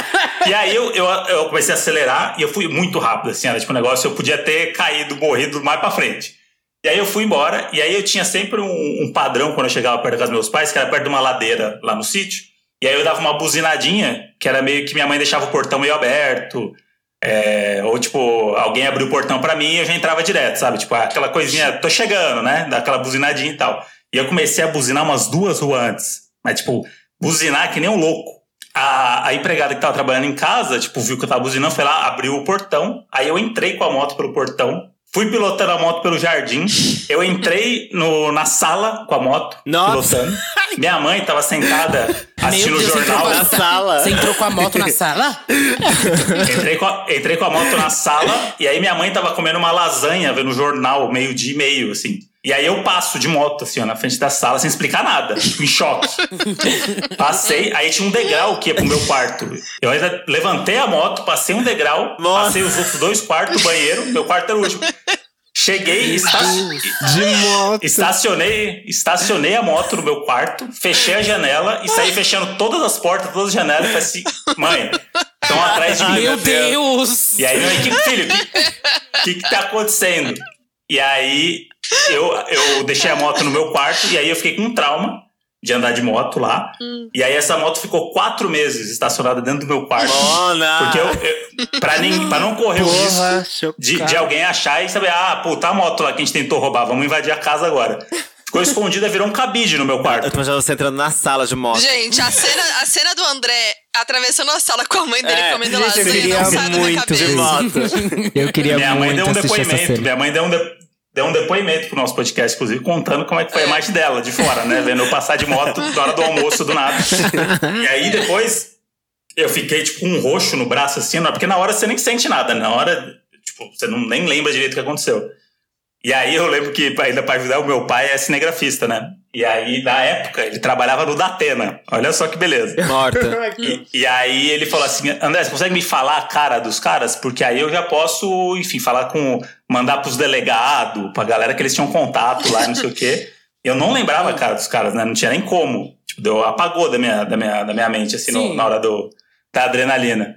e aí eu, eu, eu comecei a acelerar e eu fui muito rápido, assim, era tipo um negócio, eu podia ter caído, morrido mais pra frente. E aí eu fui embora, e aí eu tinha sempre um, um padrão quando eu chegava perto da casa dos meus pais, que era perto de uma ladeira lá no sítio, e aí eu dava uma buzinadinha, que era meio que minha mãe deixava o portão meio aberto, é, ou tipo, alguém abriu o portão pra mim e eu já entrava direto, sabe? Tipo, aquela coisinha, tô chegando, né? Daquela buzinadinha e tal. E eu comecei a buzinar umas duas ruas antes. Mas, tipo, buzinar que nem um louco. A, a empregada que tava trabalhando em casa, tipo, viu que eu tava buzinando, foi lá, abriu o portão. Aí eu entrei com a moto pelo portão. Fui pilotando a moto pelo jardim. Eu entrei no, na sala com a moto, Nossa. pilotando. Minha mãe tava sentada assistindo o jornal. Na sala. Você entrou com a moto na sala? Entrei com, a, entrei com a moto na sala e aí minha mãe tava comendo uma lasanha, vendo o jornal, meio-dia e meio, assim. E aí eu passo de moto, assim, ó, na frente da sala, sem explicar nada, tipo, em choque. Passei, aí tinha um degrau que ia pro meu quarto. Eu ainda levantei a moto, passei um degrau, Nossa. passei os outros dois quartos, banheiro, meu quarto era o último. Cheguei, esta, De moto. estacionei, estacionei a moto no meu quarto, fechei a janela e saí fechando todas as portas, todas as janelas e falei assim, mãe, estão atrás de mim. Meu Deus! E aí, eu, que, filho, o que, que, que tá acontecendo? E aí, eu, eu deixei a moto no meu quarto e aí eu fiquei com um trauma de andar de moto lá. E aí, essa moto ficou quatro meses estacionada dentro do meu quarto. Mona. Porque eu, eu pra, nem, pra não correr o Porra, risco de, de alguém achar e saber, ah, pô, tá a moto lá que a gente tentou roubar, vamos invadir a casa agora. Ficou escondida, virou um cabide no meu Eu quarto. tô imaginando você entrando na sala de moto. Gente, a cena, a cena do André atravessando a sala com a mãe dele É, comendo eu lasanha queria não sai da minha muito cabeça. de moto. Eu queria Minha mãe muito deu um depoimento. Minha mãe deu um, de- deu um depoimento pro nosso podcast, inclusive, contando como é que foi a imagem dela, de fora, né? Vendo eu passar de moto na hora do almoço do nada. e aí depois eu fiquei, tipo, com um roxo no braço, assim, porque na hora você nem sente nada, na hora, tipo, você não, nem lembra direito o que aconteceu. E aí eu lembro que, ainda pra ajudar, o meu pai é cinegrafista, né? E aí, na época, ele trabalhava no Datena. Olha só que beleza. Morta. E, e aí ele falou assim: André, você consegue me falar a cara dos caras? Porque aí eu já posso, enfim, falar com. mandar pros delegados, pra galera que eles tinham contato lá, não sei o quê. Eu não lembrava a cara dos caras, né? Não tinha nem como. Tipo, deu, apagou da minha, da minha, da minha mente, assim, no- na hora do, da adrenalina.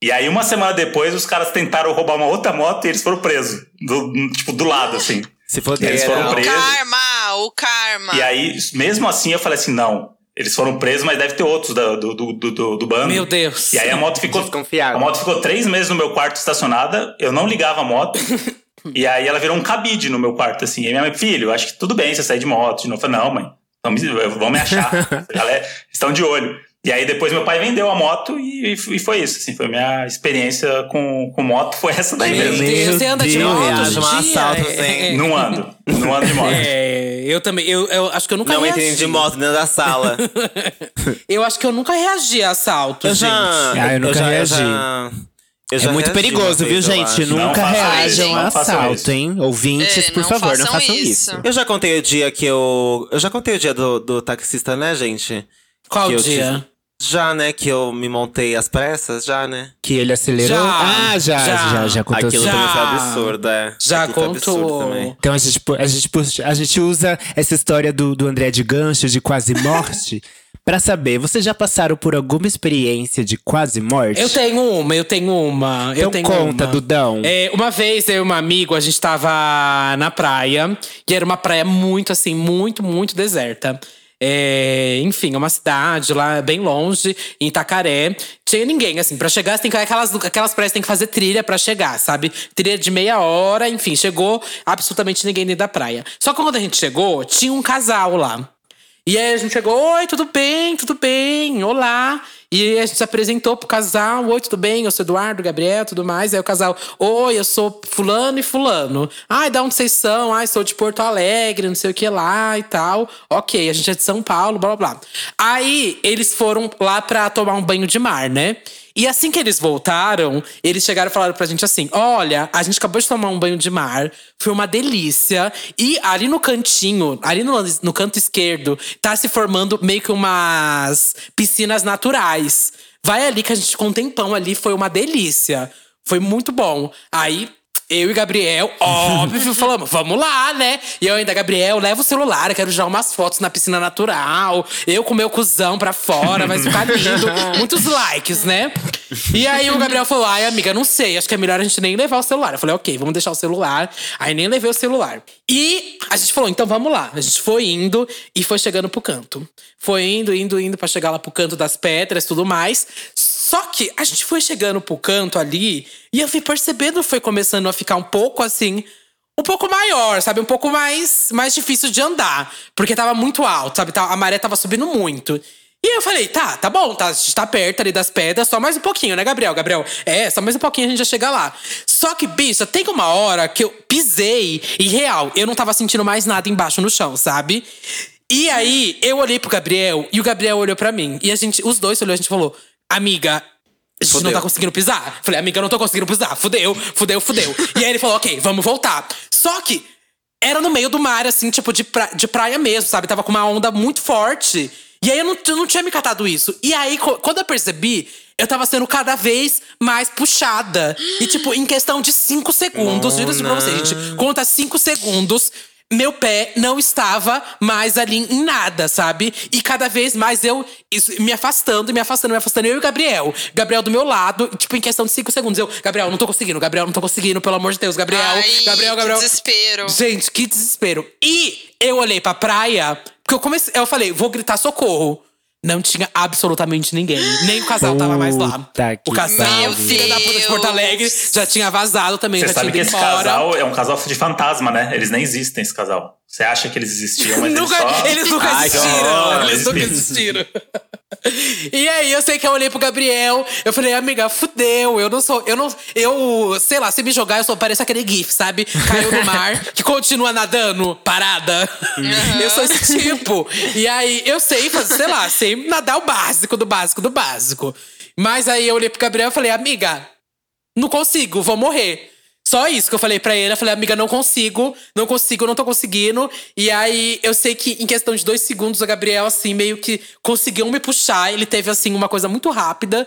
E aí, uma semana depois, os caras tentaram roubar uma outra moto e eles foram presos. Do, tipo, do lado, assim. Se foder. Eles foram não. presos. Karma, o karma. E aí, mesmo assim, eu falei assim: não, eles foram presos, mas deve ter outros do, do, do, do, do bando. Meu Deus. E aí a moto ficou. Desconfiado. A moto ficou três meses no meu quarto estacionada, eu não ligava a moto. e aí ela virou um cabide no meu quarto, assim. E minha mãe, filho, acho que tudo bem você sair de moto. De novo, eu falei, não, mãe, vão me achar. Galera estão de olho. E aí depois meu pai vendeu a moto e, e foi isso, assim. Foi a minha experiência com, com moto, foi essa daí Meu mesmo. Deus, você anda de Deus. moto Reage hoje a um assalto, assim. Não ando, não ando de moto. É, eu também. Eu, eu acho que eu nunca Não reagi. entrem de moto dentro da sala. Eu acho que eu nunca reagi a assalto, Eu gente. já. Ah, eu nunca já- reagi. já- eu É muito perigoso, viu, eu gente? Não Nunca reajam isso, a não assalto, isso. hein? Ouvintes, É, por não favor, não façam façam isso. isso. Eu já contei o dia que eu. Eu já contei o dia do, do taxista, né, gente? Qual dia? Já, né? Que eu me montei às pressas, já, né? Que ele acelerou. Já, ah, já, já. já, já, contou Aquilo Já. também foi absurdo, é. Já Aquilo contou. também. Então a gente, a, gente, a gente usa essa história do, do André de gancho, de quase morte, pra saber, vocês já passaram por alguma experiência de quase morte? Eu tenho uma, eu tenho uma. Então eu tenho conta, uma. Dudão. É, uma vez eu e um amigo, a gente tava na praia, e era uma praia muito, assim, muito, muito deserta. É, enfim, é uma cidade lá bem longe, em Itacaré. Tinha ninguém, assim, pra chegar, tem que aquelas, aquelas praias tem que fazer trilha pra chegar, sabe? Trilha de meia hora, enfim, chegou absolutamente ninguém dentro da praia. Só que quando a gente chegou, tinha um casal lá. E aí a gente chegou, oi, tudo bem, tudo bem, olá. E a gente se apresentou pro casal, oi, tudo bem? Eu sou Eduardo, Gabriel, tudo mais. Aí o casal, oi, eu sou fulano e fulano. Ai, da onde vocês são? Ai, sou de Porto Alegre, não sei o que lá e tal. Ok, a gente é de São Paulo, blá blá blá. Aí eles foram lá pra tomar um banho de mar, né? E assim que eles voltaram, eles chegaram e falaram pra gente assim: Olha, a gente acabou de tomar um banho de mar, foi uma delícia. E ali no cantinho, ali no, no canto esquerdo, tá se formando meio que umas piscinas naturais. Vai ali que a gente ficou um tempão ali, foi uma delícia. Foi muito bom. Aí eu e Gabriel, óbvio, falamos, vamos lá, né? E eu ainda, Gabriel, leva o celular, eu quero já umas fotos na piscina natural. Eu com meu cuzão pra fora, vai ficar lindo. Muitos likes, né? E aí o Gabriel falou: ai, amiga, não sei, acho que é melhor a gente nem levar o celular. Eu falei, ok, vamos deixar o celular. Aí nem levei o celular. E a gente falou, então vamos lá. A gente foi indo e foi chegando pro canto. Foi indo, indo, indo pra chegar lá pro canto das pedras e tudo mais. Só que a gente foi chegando pro canto ali e eu fui percebendo, foi começando a ficar um pouco assim, um pouco maior, sabe? Um pouco mais, mais difícil de andar. Porque tava muito alto, sabe? A maré tava subindo muito. E eu falei, tá, tá bom, tá, a gente tá perto ali das pedras, só mais um pouquinho, né, Gabriel? Gabriel, é, só mais um pouquinho a gente já chega lá. Só que, bicho, tem uma hora que eu pisei e, real, eu não tava sentindo mais nada embaixo no chão, sabe? E aí, eu olhei pro Gabriel e o Gabriel olhou pra mim. E a gente, os dois olhou, a gente falou, amiga, a gente não tá conseguindo pisar. Falei, amiga, eu não tô conseguindo pisar. Fudeu, fudeu, fudeu. e aí ele falou, ok, vamos voltar. Só que era no meio do mar, assim, tipo, de, pra- de praia mesmo, sabe? Tava com uma onda muito forte. E aí eu não, eu não tinha me catado isso. E aí, quando eu percebi, eu tava sendo cada vez mais puxada. E, tipo, em questão de cinco segundos, juro pra vocês, gente. Conta cinco segundos. Meu pé não estava mais ali em nada, sabe? E cada vez mais eu isso, me afastando, me afastando, me afastando. Eu e o Gabriel. Gabriel do meu lado, tipo, em questão de cinco segundos. Eu, Gabriel, não tô conseguindo. Gabriel, não tô conseguindo, pelo amor de Deus. Gabriel, Ai, Gabriel, que Gabriel. desespero. Gente, que desespero. E eu olhei pra praia, porque eu comecei. Eu falei, vou gritar socorro. Não tinha absolutamente ninguém. Nem o casal tava mais lá. Puta que O casal, filha da puta de Porto. Alegre, já tinha vazado também, Você já sabe tinha que esse embora. casal é um casal de fantasma, né? Eles nem existem, esse casal. Você acha que eles existiam, mas Nunca- eles só... eles nunca Ai, existiram. Eles nunca existiram. E aí, eu sei que eu olhei pro Gabriel, eu falei, amiga, fudeu, eu não sou, eu não, eu, sei lá, se me jogar, eu sou, parece aquele gif, sabe? Caiu no mar, que continua nadando, parada. Eu sou esse tipo. E aí, eu sei fazer, sei lá, sei nadar o básico do básico do básico. Mas aí, eu olhei pro Gabriel e falei, amiga, não consigo, vou morrer. Só isso que eu falei pra ele. Eu falei, amiga, não consigo, não consigo, não tô conseguindo. E aí, eu sei que em questão de dois segundos, o Gabriel, assim, meio que conseguiu me puxar. Ele teve, assim, uma coisa muito rápida.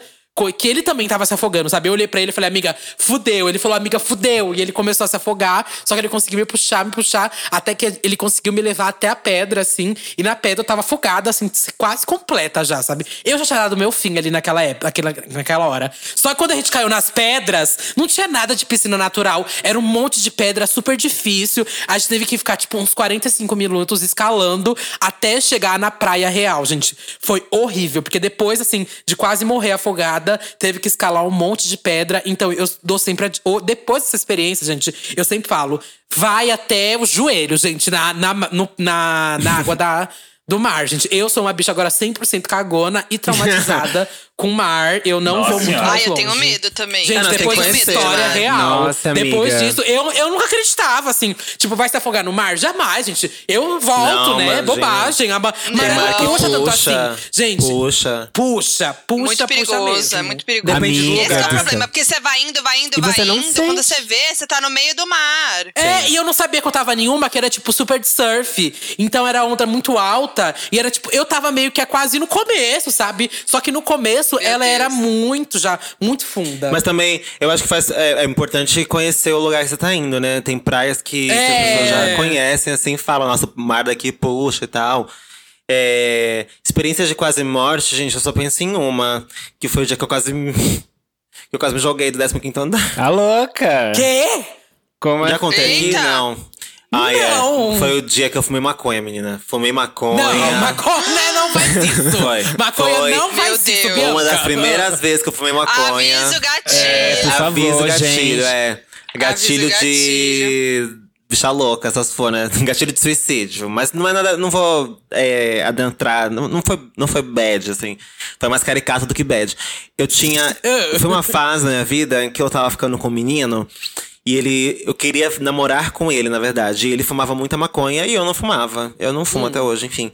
Que ele também tava se afogando, sabe? Eu olhei pra ele e falei, amiga, fudeu. Ele falou, amiga, fudeu. E ele começou a se afogar. Só que ele conseguiu me puxar, me puxar. Até que ele conseguiu me levar até a pedra, assim. E na pedra eu tava afogada, assim, quase completa já, sabe? Eu já tinha dado meu fim ali naquela época, naquela, naquela hora. Só que quando a gente caiu nas pedras, não tinha nada de piscina natural. Era um monte de pedra super difícil. A gente teve que ficar, tipo, uns 45 minutos escalando até chegar na praia real, gente. Foi horrível, porque depois, assim, de quase morrer afogada, teve que escalar um monte de pedra. Então, eu dou sempre. a Depois dessa experiência, gente, eu sempre falo: vai até o joelho, gente, na, na, no- na, na água da. Do mar, gente. Eu sou uma bicha agora 100% cagona e traumatizada com mar. Eu não Nossa vou muito mais Ai, eu tenho medo também. Gente, Ah, não, depois dessa conhecer, história né? real. Nossa, depois amiga. disso, eu, eu nunca acreditava, assim. Tipo, vai se afogar no mar? Jamais, gente. Eu volto, Não, né? imagina. Bobagem. A ma- mar não que puxa tanto puxa, assim. Gente, puxa. puxa, puxa, muito puxa perigoso, mesmo. é muito perigoso. Depende do Esse lugar. é o do problema, porque você vai indo, vai indo, E vai você não indo. sente. Quando você vê, você tá no meio do mar. É, e eu não sabia que eu tava nenhuma, que era tipo super de surf. Então era onda muito alta. E era tipo, eu tava meio que é quase no começo, sabe? Só que no começo Meu ela Deus. era muito já, muito funda. Mas também, eu acho que faz, é, é importante conhecer o lugar que você tá indo, né? Tem praias que, É. as pessoas já conhecem, assim, falam, nossa, o mar daqui puxa e tal. É, experiências de quase morte, gente, eu só penso em uma. Que foi o dia que eu quase me, que eu quase me joguei do 15 andar. Tá louca? Quê? Como Já é? contei aqui? Eita. Não. Ai, Não. é. Foi o dia que eu fumei maconha, menina. Fumei maconha. Não, maconha não faz isso. Foi. Maconha Foi. não faz Meu isso, Deus. Bianca. Uma das primeiras vezes que eu fumei maconha. Aviso gatilho. É, por favor, Aviso gatilho, gente. é. Gatilho Aviso de. Bicha louca, essas for, né? Gatilho de suicídio. Mas não é nada. Não vou é, adentrar. Não, não, foi, não foi bad, assim. Foi mais caricato do que bad. Eu tinha. Foi uma fase na minha vida em que eu tava ficando com um menino. E ele. Eu queria namorar com ele, na verdade. E ele fumava muita maconha e eu não fumava. Eu não fumo até hoje, enfim.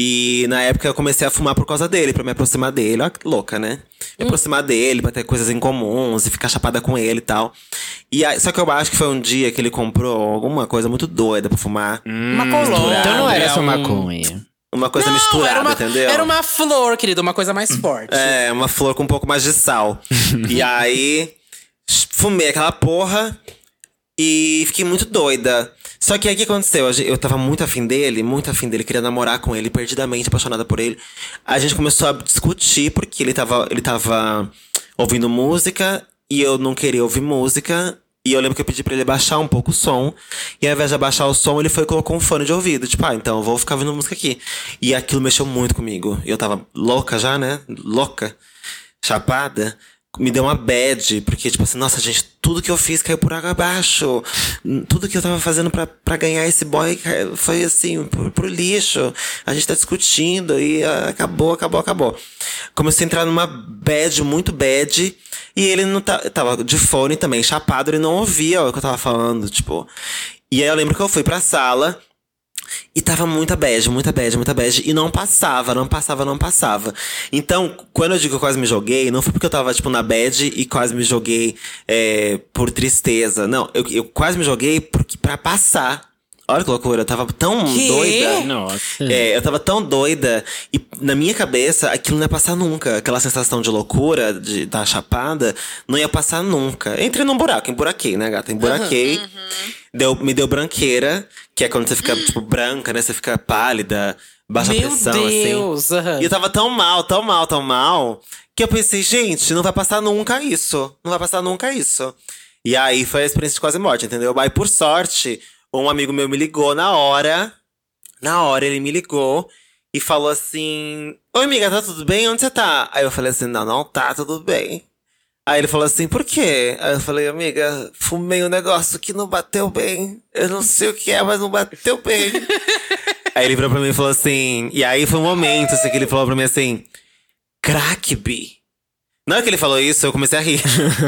E na época eu comecei a fumar por causa dele, pra me aproximar dele. Olha que louca, né? Me aproximar dele, pra ter coisas em comuns e ficar chapada com ele e tal. E aí, só que eu acho que foi um dia que ele comprou alguma coisa muito doida pra fumar. Uma colônia. Então não era só maconha. Uma coisa Não, misturada, era uma, entendeu? Era uma flor, querido, uma coisa mais forte. É, uma flor com um pouco mais de sal. e aí, fumei aquela porra e fiquei muito doida. Só que aí o que aconteceu? Eu tava muito afim dele, muito afim dele, queria namorar com ele, perdidamente apaixonada por ele. A gente começou a discutir porque ele tava, ele tava ouvindo música e eu não queria ouvir música. E eu lembro que eu pedi pra ele baixar um pouco o som. E ao invés de abaixar o som, ele foi e colocou um fone de ouvido. Tipo, ah, então eu vou ficar ouvindo música aqui. E aquilo mexeu muito comigo. Eu tava louca já, né? Louca. Chapada. Me deu uma bad, porque, tipo assim, nossa, gente, tudo que eu fiz caiu por água abaixo. Tudo que eu tava fazendo pra ganhar esse boy foi assim, pro, pro lixo. A gente tá discutindo e ah, acabou, acabou, acabou. Comecei a entrar numa bad, muito bad. E ele não tá, tava de fone também, chapado, ele não ouvia o que eu tava falando, tipo. E aí eu lembro que eu fui pra sala. E tava muita bad, muita bad, muita bad. E não passava, não passava, não passava. Então, quando eu digo que eu quase me joguei, não foi porque eu tava, tipo, na bad e quase me joguei é, por tristeza. Não, eu, eu quase me joguei porque, pra passar. Olha que loucura, eu tava tão Quê? doida. Nossa. É, eu tava tão doida e na minha cabeça aquilo não ia passar nunca. Aquela sensação de loucura, de da chapada, não ia passar nunca. Entrei num buraco, emburaquei, né, gata? Emburaquei. Deu, me deu branqueira, que é quando você fica, tipo, branca, né? Você fica pálida, baixa Meu pressão, assim. Deus. aham. E eu tava tão mal, tão mal, tão mal, que eu pensei, gente, não vai passar nunca isso. Não vai passar nunca isso. E aí foi a experiência de quase morte, entendeu? Aí, por sorte, um amigo meu me ligou na hora. Na hora ele me ligou e falou assim: Oi, amiga, tá tudo bem? Onde você tá? Aí eu falei assim: Não, não tá tudo bem. Aí ele falou assim: Por quê? Aí eu falei: Amiga, fumei um negócio que não bateu bem. Eu não sei o que é, mas não bateu bem. Aí ele virou pra mim e falou assim. E aí foi um momento assim, que ele falou pra mim assim: Crackby. Na hora que ele falou isso, eu comecei a rir.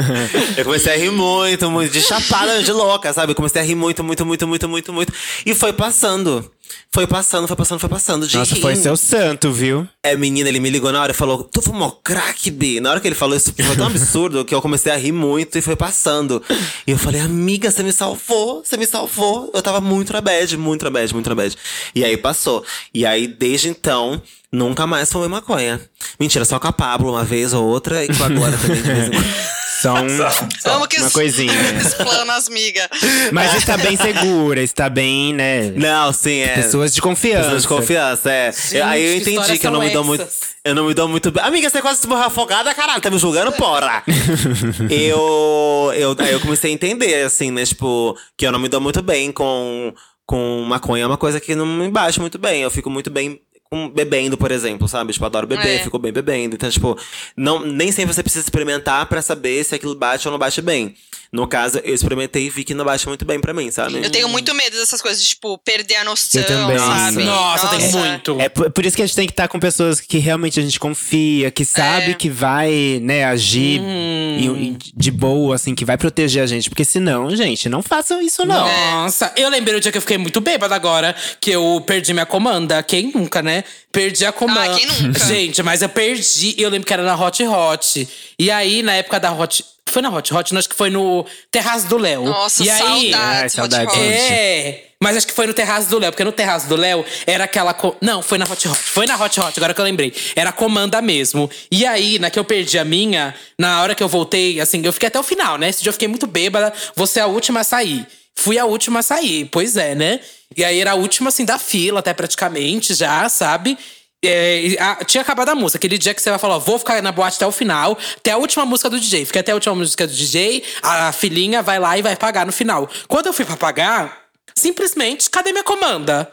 eu comecei a rir muito, muito, de chapada, de louca, sabe? Eu comecei a rir muito, muito, muito, muito, muito, muito. E foi passando. Foi passando, foi passando, foi passando. De Nossa, rir. foi seu santo, viu? É, menina, ele me ligou na hora e falou: Tu fumou crack, Bi? Na hora que ele falou isso, foi tão absurdo que eu comecei a rir muito e foi passando. E eu falei: Amiga, você me salvou, você me salvou. Eu tava muito na bad, muito na bad, muito na bad. E aí passou. E aí, desde então, nunca mais fumei maconha. Mentira, só com a Pablo uma vez ou outra e com a Glória também de vez em quando. Só que uma es- coisinha. explana as migas. Mas está bem segura, está bem, né? Não, sim, é. Pessoas de confiança. Pessoas de confiança, é. Eu- aí eu entendi que eu não são me dou muito. Eu não me dou muito bem. Amiga, você quase se morreu afogada, caralho. Tá me julgando, porra? eu, eu. Aí eu comecei a entender, assim, né? Tipo, que eu não me dou muito bem com, com maconha. É uma coisa que não me baixa muito bem. Eu fico muito bem. Com- bebendo, por exemplo, sabe? Tipo, adoro beber, É. fico bem bebendo. Então, tipo, não, nem sempre você precisa experimentar pra saber se aquilo bate ou não bate bem. No caso, eu experimentei e vi que não bate muito bem pra mim, sabe? Eu tenho muito medo dessas coisas, de, tipo, perder a noção, Eu também. sabe? Nossa, tem muito. É por, por isso que a gente tem que estar com pessoas que realmente a gente confia, que sabe É. que vai, né, agir em- de boa, assim, que vai proteger a gente. Porque senão, gente, não façam isso, não. Nossa, eu lembrei o dia que eu fiquei muito bêbada agora, que eu perdi minha comanda. Quem nunca, né? Perdi a comanda. Ah, quem nunca? Gente, mas eu perdi e eu lembro que era na Hot Hot. E aí, na época da Hot. Foi na Hot Hot? Não, acho que foi no Terraço do Léo. Nossa, e aí, Ai, saudades, Hot. É, mas acho que foi no Terraço do Léo, porque no Terraço do Léo era aquela. co- Não, foi na Hot Hot. Foi na Hot Hot, agora que eu lembrei. Era a comanda mesmo. E aí, na que eu perdi a minha, na hora que eu voltei, assim, eu fiquei até o final, né? Esse dia eu fiquei muito bêbada, você é a última a sair. Fui a última a sair, pois é, né? E aí era a última, assim, da fila, até praticamente já, sabe? É, a- tinha acabado a música. Aquele dia que você vai falar, ó, vou ficar na boate até o final, até a última música do DJ. Fiquei até a última música do DJ, a filhinha vai lá e vai pagar no final. Quando eu fui pra pagar, Simplesmente, cadê minha comanda?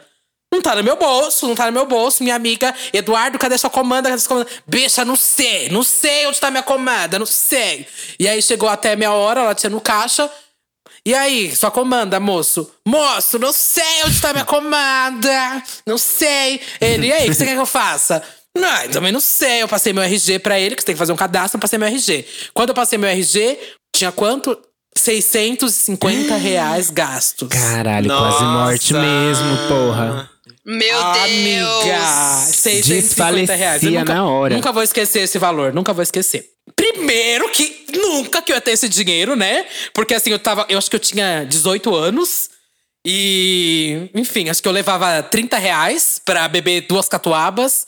Não tá no meu bolso, não tá no meu bolso. Minha amiga, Eduardo, cadê sua comanda? Cadê sua comanda? Bicha, não sei, não sei onde tá minha comanda, não sei. E aí chegou até minha hora, ela tinha no caixa. E aí, sua comanda, moço? Moço, não sei onde tá minha comanda. Não sei. Ele, e aí, o que você quer que eu faça? Não, eu também não sei. Eu passei meu RG pra ele, que você tem que fazer um cadastro, eu passei meu RG. Quando eu passei meu RG, tinha quanto? 650 reais gastos. Caralho, quase morte Nossa. mesmo, porra. Meu Amiga, Deus! 650 reais. Eu nunca, na hora. Nunca vou esquecer esse valor, nunca vou esquecer. Primeiro que nunca que eu ia ter esse dinheiro, né? Porque assim, eu tava. Eu acho que eu tinha 18 anos. E, enfim, acho que eu levava 30 reais pra beber duas catuabas.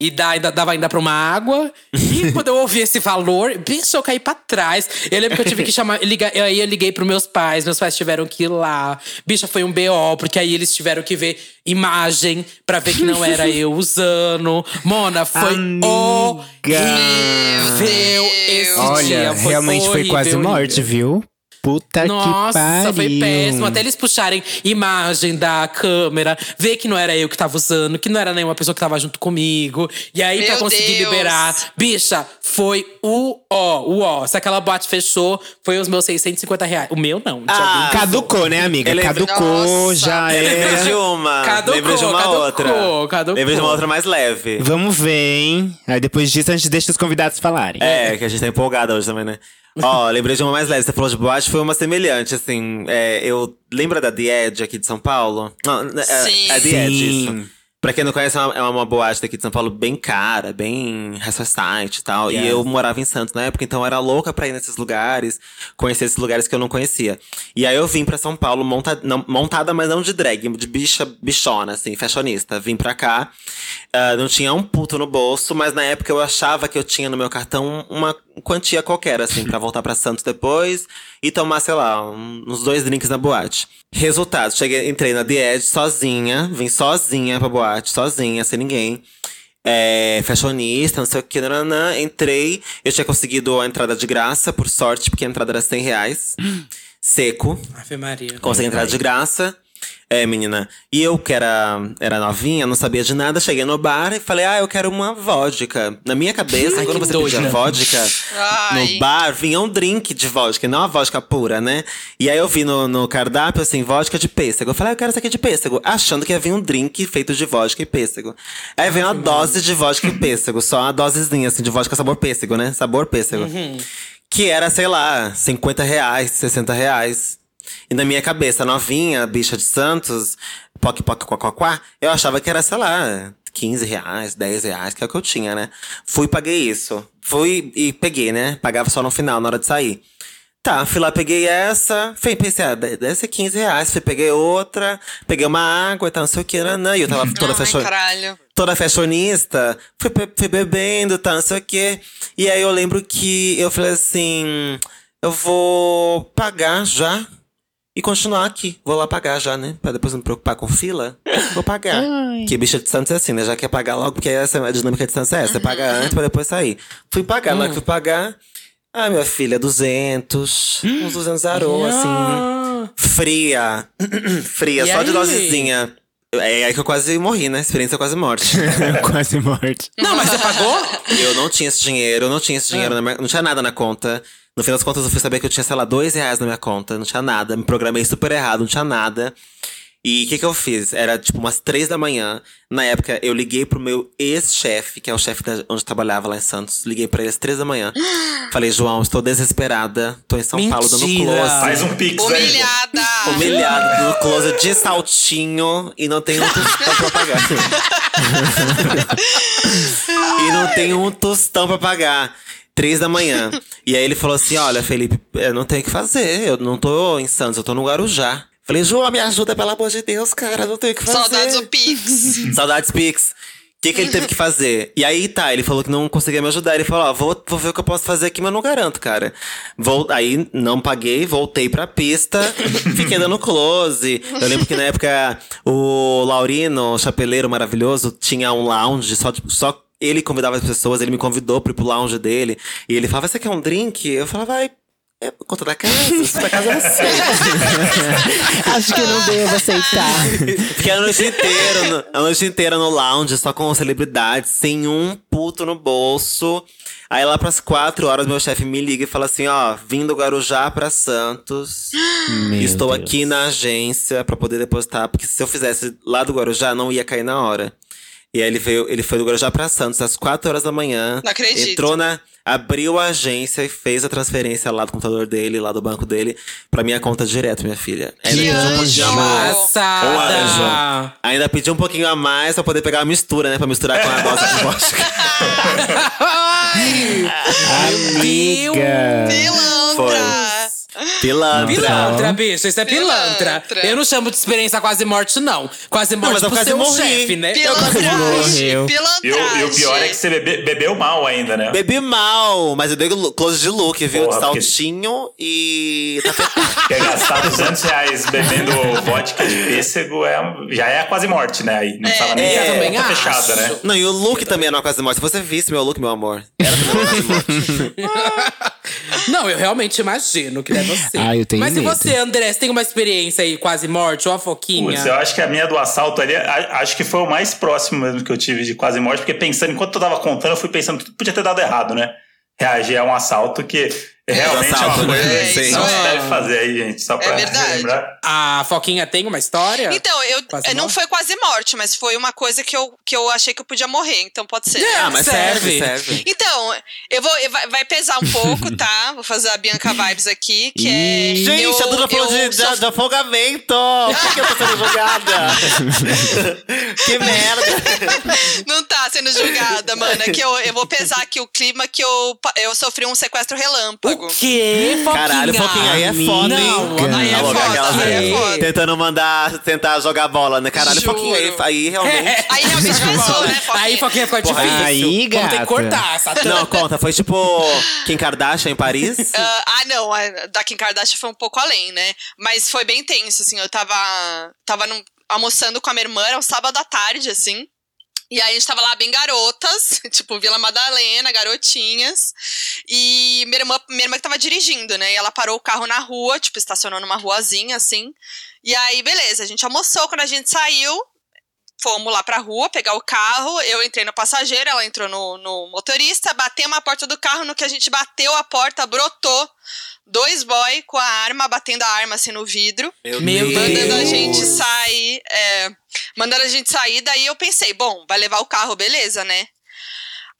E dá, dava ainda pra uma água. E quando eu ouvi esse valor, bicho, eu caí pra trás. Eu lembro que eu tive que chamar. Ligar, aí eu liguei pros meus pais, meus pais tiveram que ir lá. Bicha, foi um BO, porque aí eles tiveram que ver imagem pra ver que não era eu usando. Mona, foi Amiga. horrível esse Olha, dia. Foi realmente foi horrível, quase horrível. morte, viu? Puta que Nossa, pariu. foi péssimo. Até eles puxarem imagem da câmera, ver que não era eu que tava usando, que não era nenhuma pessoa que tava junto comigo. E aí, pra Meu conseguir Deus. liberar, bicha, foi o ó, o ó. Se aquela boate fechou, foi os meus 650 reais. O meu não. Ah, que. Caducou, né, amiga? Lembro- Caducou, Nossa. já Eu lembrei é. de uma. Caducou, lembrei de uma caducou, outra. caducou. Lembrei de uma outra mais leve. Vamos ver, hein? Aí depois disso a gente deixa os convidados falarem. É, que a gente tá empolgada hoje também, né? Ó, lembrei de uma mais leve. Você falou de boate, foi uma semelhante, assim. É, eu lembra da The Edge aqui de São Paulo? Não, é, Sim. é The Edge, isso. Pra quem não conhece, é uma, é uma boate daqui de São Paulo bem cara, bem society e tal. E eu morava em Santos na época, então era louca pra ir nesses lugares, conhecer esses lugares que eu não conhecia. E aí eu vim pra São Paulo monta, não- montada, mas não de drag, de bicha, bichona, assim, fashionista. Vim pra cá, ah, não tinha um puto no bolso, mas na época eu achava que eu tinha no meu cartão uma quantia qualquer, assim, pra voltar pra Santos depois e tomar, sei lá, um- uns dois drinks na boate. Resultado, cheguei, entrei na The Edge sozinha, vim sozinha pra boate, sozinha, sem ninguém. É, fashionista, não sei o que, nananã. Entrei, eu tinha conseguido a entrada de graça, por sorte, porque a entrada era 100 reais. Seco. Ave Maria. Consegui entrar de graça. É, menina. E eu, que era, era novinha, não sabia de nada, cheguei no bar e falei, ah, eu quero uma vodka. Na minha cabeça, Ai, quando você doida. pedia vodka Ai. no bar, vinha um drink de vodka, não a vodka pura, né? E aí eu vi no, no cardápio, assim, vodka de pêssego. Eu falei, ah, eu quero essa aqui de pêssego. Achando que ia vir um drink feito de vodka e pêssego. Aí veio uma dose de vodka e pêssego, só uma dosezinha, assim, de vodka sabor pêssego, né? Sabor pêssego. Que era, sei lá, 50 reais, 60 reais. E na minha cabeça, novinha, bicha de Santos, poc poc quá quá quá, eu achava que era, sei lá, 15 reais, 10 reais, que é o que eu tinha, né? Fui e paguei isso. Fui e peguei, né? Pagava só no final, na hora de sair. Tá, fui lá, peguei essa. Fui, pensei, ah, de- deve ser 15 reais. Fui, peguei outra, peguei uma água e tal, não sei o que, nanã. E eu tava toda caralho. toda fashionista, fui, fui bebendo, tá, não sei o quê. E aí eu lembro que eu falei assim: eu vou pagar já e continuar aqui. Vou lá pagar já, né? Pra depois não me preocupar com fila. Vou pagar. Que bicha de Santos é assim, né? Já quer pagar logo, porque essa a dinâmica de Santos é essa. Você paga antes pra depois sair. Fui pagar, na hora que fui pagar. Ah, minha filha, 200. Uns 200 arô, assim. Ah, Fria. Fria, E só de aí? dosezinha. É aí que eu quase morri, né? Experiência quase morte. Quase morte. Não, mas você pagou? eu não tinha esse dinheiro, eu não tinha esse dinheiro, na minha- não tinha nada na conta. No fim das contas, eu fui saber que eu tinha, sei lá, dois reais na minha conta. Não tinha nada. Me programei super errado, não tinha nada. E o que, que eu fiz? Era tipo umas três da manhã. Na época, eu liguei pro meu ex-chefe, que é o chefe da- onde eu trabalhava lá em Santos. Liguei pra ele às três da manhã. Falei, João, estou desesperada. Tô em São Paulo dando Mentira. close. Faz um pix aí. Humilhada! Humilhado no closet de saltinho e não tenho um tostão pra pagar. e não tenho um tostão pra pagar. Três da manhã. E aí ele falou assim: Olha, Felipe, eu não tenho o que fazer. Eu não tô em Santos, eu tô no Guarujá. Falei, João, me ajuda, pelo amor de Deus, cara. Não tenho o que fazer. Saudades do Pix. Saudades Pix. O que, que ele teve que fazer? E aí tá, ele falou que não conseguia me ajudar. Ele falou: Ó, vou, vou ver o que eu posso fazer aqui, mas não garanto, cara. Vol aí não paguei, voltei pra pista, fiquei dando close. Eu lembro que na época o Laurino, o chapeleiro maravilhoso, tinha um lounge só, tipo, só ele convidava as pessoas, ele me convidou pra ir pro lounge dele. E ele falava: Você quer um drink? Eu falava, vai. É por conta da casa. Da casa é seu. Acho que eu não devo aceitar. Fiquei a noite inteira, no, a noite inteira no lounge, só com celebridades, sem um puto no bolso. Aí lá pras quatro horas, meu chefe me liga e fala assim: ó, vim do Guarujá pra Santos. Meu Estou Deus. aqui na agência pra poder depositar, porque se eu fizesse lá do Guarujá, não ia cair na hora. E aí ele veio, ele foi do Guarujá pra Santos às 4 horas da manhã. Não acredito. Entrou na. Abriu a agência e fez a transferência lá do computador dele, lá do banco dele, pra minha conta direto, minha filha. Que Ainda pediu um pouquinho a anjo! Um anjo. Ainda pediu um pouquinho a mais pra poder pegar a mistura, né? Pra misturar com a dose de vodka. Ai! Amiga. Pilantra! Pilantra. Pilantra, bicho, isso é pilantra. Pilantra. Eu não chamo de experiência quase morte, não. Quase morte mas eu pro quase seu morri. chefe, né? Pilantragem! morreu. E o, e o pior é que você bebe- bebeu mal ainda, né? Bebi mal, mas eu dei lo- close de look, viu? Porra, de porque- saltinho e. Quer gastar 200 reais bebendo vodka de pêssego é, já é quase morte, né? Aí não precisava nem É, também acho. fechada, né? Não, e o look também era uma quase morte. Se você visse meu look, meu amor. Era também uma quase morte. Não, eu realmente imagino que deve ser. Ah, eu tenho Mas e medo. você, André? Você tem uma experiência aí quase morte ou a foquinha? Putz, eu acho que a minha do assalto ali, acho que foi o mais próximo mesmo que eu tive de quase morte, porque pensando, enquanto eu tava contando, eu fui pensando que tudo podia ter dado errado, né? Reagir a um assalto que realmente assalto, é uma coisa né? que Sim. não se É. deve fazer aí, gente. Só pra verdade. lembrar. A foquinha tem uma história? Então, eu, Quase não morte? foi quase morte, mas foi uma coisa que eu, que eu achei que eu podia morrer, então pode ser. É, Ah, mas serve, Serve. Então, eu vou. eu- vai, pesar um pouco, tá? Vou fazer a Bianca Vibes aqui, que é. Gente, eu, a Duda falou de, sou- de, de afogamento. Por que eu tô sendo julgada? que merda. Não tá sendo julgada, mano. É que eu, eu vou pesar aqui o clima que eu, eu sofri um sequestro relâmpago. O quê, foquinha? Caralho, Foquinha, aí é foda, hein? Não, aí é foda. aquelas aí é. Tentando mandar, tentar jogar bola, né? Caralho, Juro. Foquinha, aí, aí realmente. Aí realmente pesou, né, Foquinha? Aí, foquinha, ficou Porra, difícil. aí, Vamos ter gata. que cortar essa Não, conta, foi tipo Kim Kardashian em Paris? Ah, ah, não, a da Kim Kardashian foi um pouco além, né? Mas foi bem tenso, assim. Eu tava, tava num- almoçando com a minha irmã, era um sábado à tarde, assim. E aí a gente tava lá bem garotas, tipo Vila Madalena, garotinhas. E minha irmã, minha irmã que tava dirigindo, né? E ela parou o carro na rua, tipo, estacionou numa ruazinha, assim. E aí, beleza, a gente almoçou. Quando a gente saiu, fomos lá pra rua pegar o carro. Eu entrei no passageiro, ela entrou no, no motorista, batemos a porta do carro. No que a gente bateu a porta, brotou dois boy com a arma, batendo a arma assim no vidro, Meu mandando a Deus. gente sair. É, mandando a gente sair. Daí eu pensei, bom, vai levar o carro, beleza, né?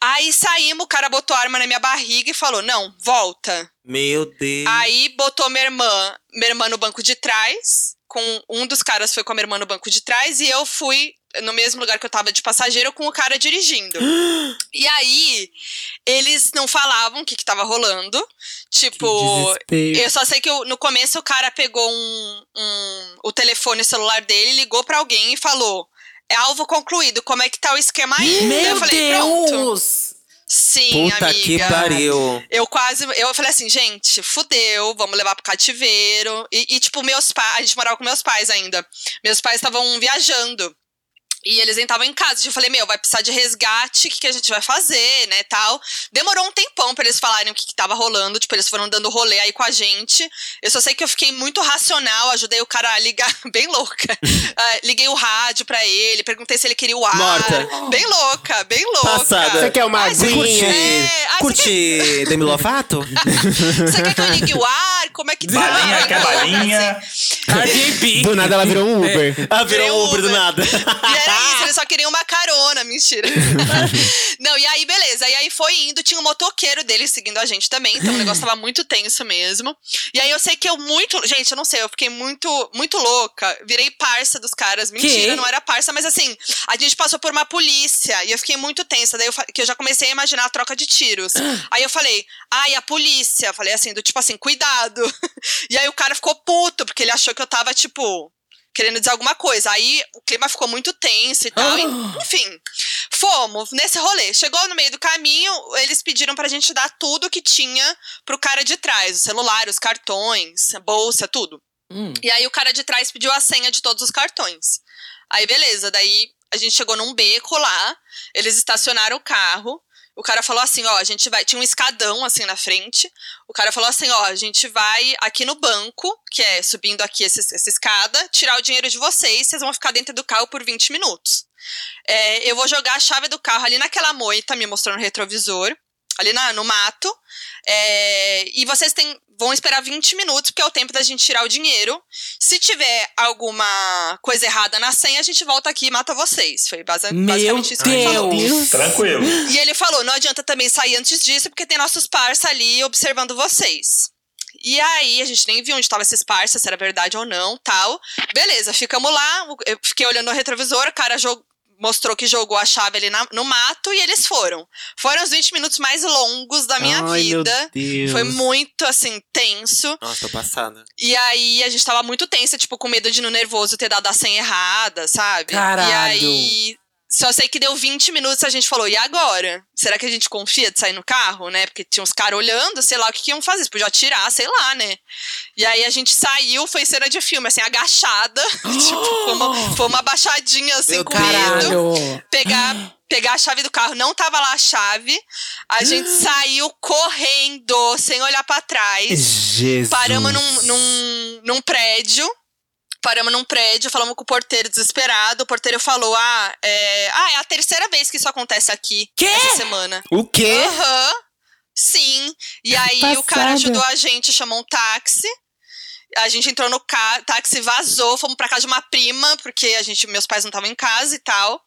Aí saímos, o cara botou a arma na minha barriga e falou: não, volta. Meu Deus. Aí botou minha irmã, minha irmã no banco de trás. Com um dos caras foi com a minha irmã no banco de trás e eu fui no mesmo lugar que eu tava de passageiro com o cara dirigindo. e aí eles não falavam o que que tava rolando. Tipo, eu só sei que eu- no começo o cara pegou um, um- o telefone celular dele, ligou pra alguém e falou: "É alvo concluído. Como é que tá o esquema aí?" Meu eu falei: "Pronto." Deus! Sim, Puta amiga. que pariu. Eu quase. Eu falei assim, gente, fudeu, vamos levar pro cativeiro. E, e, tipo, meus pais. A gente morava com meus pais ainda. Meus pais estavam viajando. E eles nem estavam em casa. Eu falei, meu, vai precisar de resgate, o que, que a gente vai fazer, né, tal. Demorou um tempão pra eles falarem o que, que tava rolando. Tipo, eles foram dando rolê aí com a gente. Eu só sei que eu fiquei muito racional, ajudei o cara a ligar, bem louca. Ah, liguei o rádio pra ele, perguntei se ele queria o ar. Morta. Bem louca, bem louca. Passada. Você quer uma aguinha? curte? É, você Curte Demi Lovato? Você quer que eu ligue o ar? Como é que tá? Balinha, quer balinha? assim. Do nada ela virou um Uber. Ah, virou Virou um Uber do Uber. nada. E era isso, eles só queriam uma carona, mentira. Não, e aí, beleza. E aí foi indo, tinha um motoqueiro dele seguindo a gente também, então o negócio tava muito tenso mesmo. E aí eu sei que eu muito. Gente, eu não sei, eu fiquei muito, muito louca. Virei parça dos caras. Mentira, Que? não era parça, mas assim, a gente passou por uma polícia e eu fiquei muito tensa. Daí eu, que eu já comecei a imaginar a troca de tiros. aí eu falei, ai, a polícia. Falei assim, do tipo assim, cuidado. E aí o cara ficou puto, porque ele achou que eu tava, tipo, querendo dizer alguma coisa. Aí o clima ficou muito tenso e tal. e, enfim, fomos nesse rolê. Chegou no meio do caminho, eles pediram pra gente dar tudo que tinha pro cara de trás: o celular, os cartões, a bolsa, tudo. Hum. E aí o cara de trás pediu a senha de todos os cartões. Aí beleza, daí a gente chegou num beco lá, eles estacionaram o carro. O cara falou assim, ó, a gente vai. Tinha um escadão assim na frente. O cara falou assim, ó, a gente vai aqui no banco, que é subindo aqui esse, essa escada, tirar o dinheiro de vocês, vocês vão ficar dentro do carro por 20 minutos. É, eu vou jogar a chave do carro ali naquela moita, me mostrando o retrovisor, ali na, no mato. É, e vocês têm, vão esperar 20 minutos, porque é o tempo da gente tirar o dinheiro. Se tiver alguma coisa errada na senha, a gente volta aqui e mata vocês. Foi basi Meu basicamente isso que ele falou. Deus! Tranquilo. E ele falou: não adianta também sair antes disso, porque tem nossos parça ali observando vocês. E aí, a gente nem viu onde estavam esses parceiros, se era verdade ou não, tal. Beleza, ficamos lá, eu fiquei olhando no retrovisor, o cara jogou mostrou que jogou a chave ali na, no mato e eles foram. Foram os 20 minutos mais longos da minha Ai, meu vida. Deus. Foi muito, assim, tenso. Nossa, tô passada. E aí a gente tava muito tensa, tipo, com medo de no nervoso ter dado a senha errada, sabe? Caralho. E aí. Só sei que deu 20 minutos a gente falou, e agora? Será que a gente confia de sair no carro, né? Porque tinha uns caras olhando, sei lá o que, que iam fazer. Eles podiam atirar, sei lá, né? E aí a gente saiu, foi cena de filme, assim, agachada. tipo, foi uma, foi uma baixadinha, assim, Meu com medo Caralho! pegar, pegar a chave do carro, não tava lá a chave. A gente saiu correndo, sem olhar pra trás. Jesus. Paramos num, num, num prédio. Paramos num prédio, falamos com o porteiro desesperado. O porteiro falou: Ah, é, ah, é a terceira vez que isso acontece aqui Quê? essa semana. O quê? Aham. Sim. E aí o cara Passada. ajudou a gente, chamou um táxi. A gente entrou no ca- táxi, vazou, fomos pra casa de uma prima, porque a gente, meus pais não estavam em casa e tal.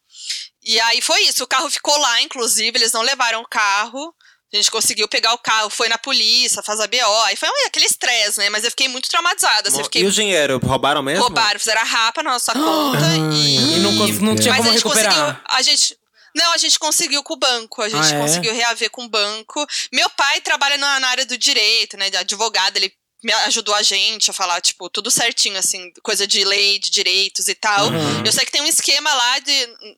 E aí foi isso. O carro ficou lá, inclusive, eles não levaram o carro. A gente conseguiu pegar o carro, foi na polícia, faz a BO. Aí foi aquele estresse, né? Mas eu fiquei muito traumatizada. Assim, eu E fiquei o dinheiro? Roubaram mesmo? roubaram, fizeram a rapa na nossa conta. e E não, não tinha mas como a gente recuperar. conseguiu. A gente. Não, a gente conseguiu com o banco. A gente Ah, é? conseguiu reaver com o banco. Meu pai trabalha na, na área do direito, né? De advogado, ele me ajudou a gente a falar, tipo, tudo certinho, assim, coisa de lei, de direitos e tal. Uhum. Eu sei que tem um esquema lá de.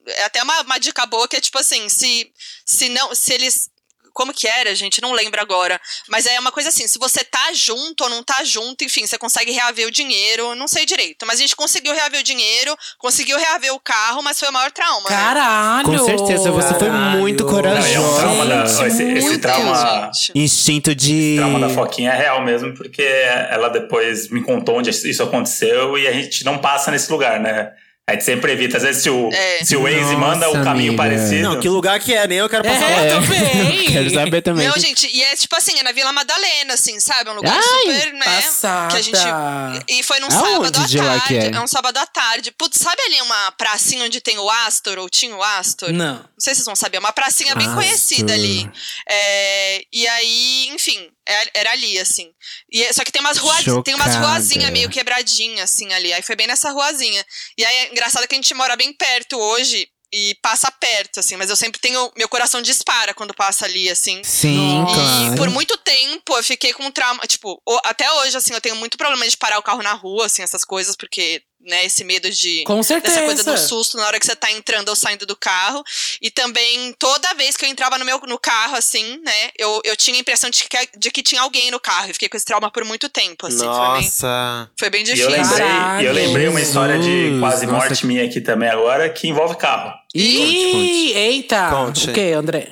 É até uma, uma dica boa que é tipo assim, se, se não. Se eles. Como que era, gente? Não lembro agora. Mas é uma coisa assim, se você tá junto ou não tá junto, enfim, você consegue reaver o dinheiro, não sei direito. Mas a gente conseguiu reaver o dinheiro, conseguiu reaver o carro, mas foi o maior trauma. né? Caralho! Com certeza, você foi muito Não, e é um corajosa. trauma da, esse, esse Muito, trauma. gente. Instinto de. trauma da Foquinha é real mesmo, porque ela depois me contou onde isso aconteceu e a gente não passa nesse lugar, né? A gente sempre evita. Às vezes, se o, É. se o Waze Nossa, manda um caminho amiga. parecido. Não, que lugar que é? Nem eu quero passar lá. É, também. Quero saber também. Não, gente, e é tipo assim, é na Vila Madalena, assim, sabe? É um lugar Ai, super, né? Passada. Que a gente. E foi num Aonde sábado à de lá tarde. que é? É um sábado à tarde. Putz, sabe ali uma pracinha onde tem o Astor, ou tinha o Astor? Não. Não sei se vocês vão saber, é uma pracinha bem Astor. conhecida ali. É, e aí, enfim, é- era ali, assim. E, é- só que tem umas ruas, tem umas ruazinhas meio quebradinhas, assim, ali. Aí foi bem nessa ruazinha. E aí é engraçado que a gente mora bem perto hoje. E passa perto, assim, mas eu sempre tenho. Meu coração dispara quando passa ali, assim. Sim, Nossa. claro. E por muito tempo eu fiquei com trauma. Tipo, até hoje, assim, eu tenho muito problema de parar o carro na rua, assim, essas coisas, porque, né, esse medo de. Com certeza. Dessa coisa do susto na hora que você tá entrando ou saindo do carro. E também, toda vez que eu entrava no meu no carro, assim, né, eu, eu tinha a impressão de que, de que tinha alguém no carro. Eu fiquei com esse trauma por muito tempo, assim. Foi bem, Nossa. foi bem E difícil. eu lembrei, e eu lembrei uma história de quase nossa. morte minha aqui também agora, que envolve carro. Ih, eita! Conte. O que, André?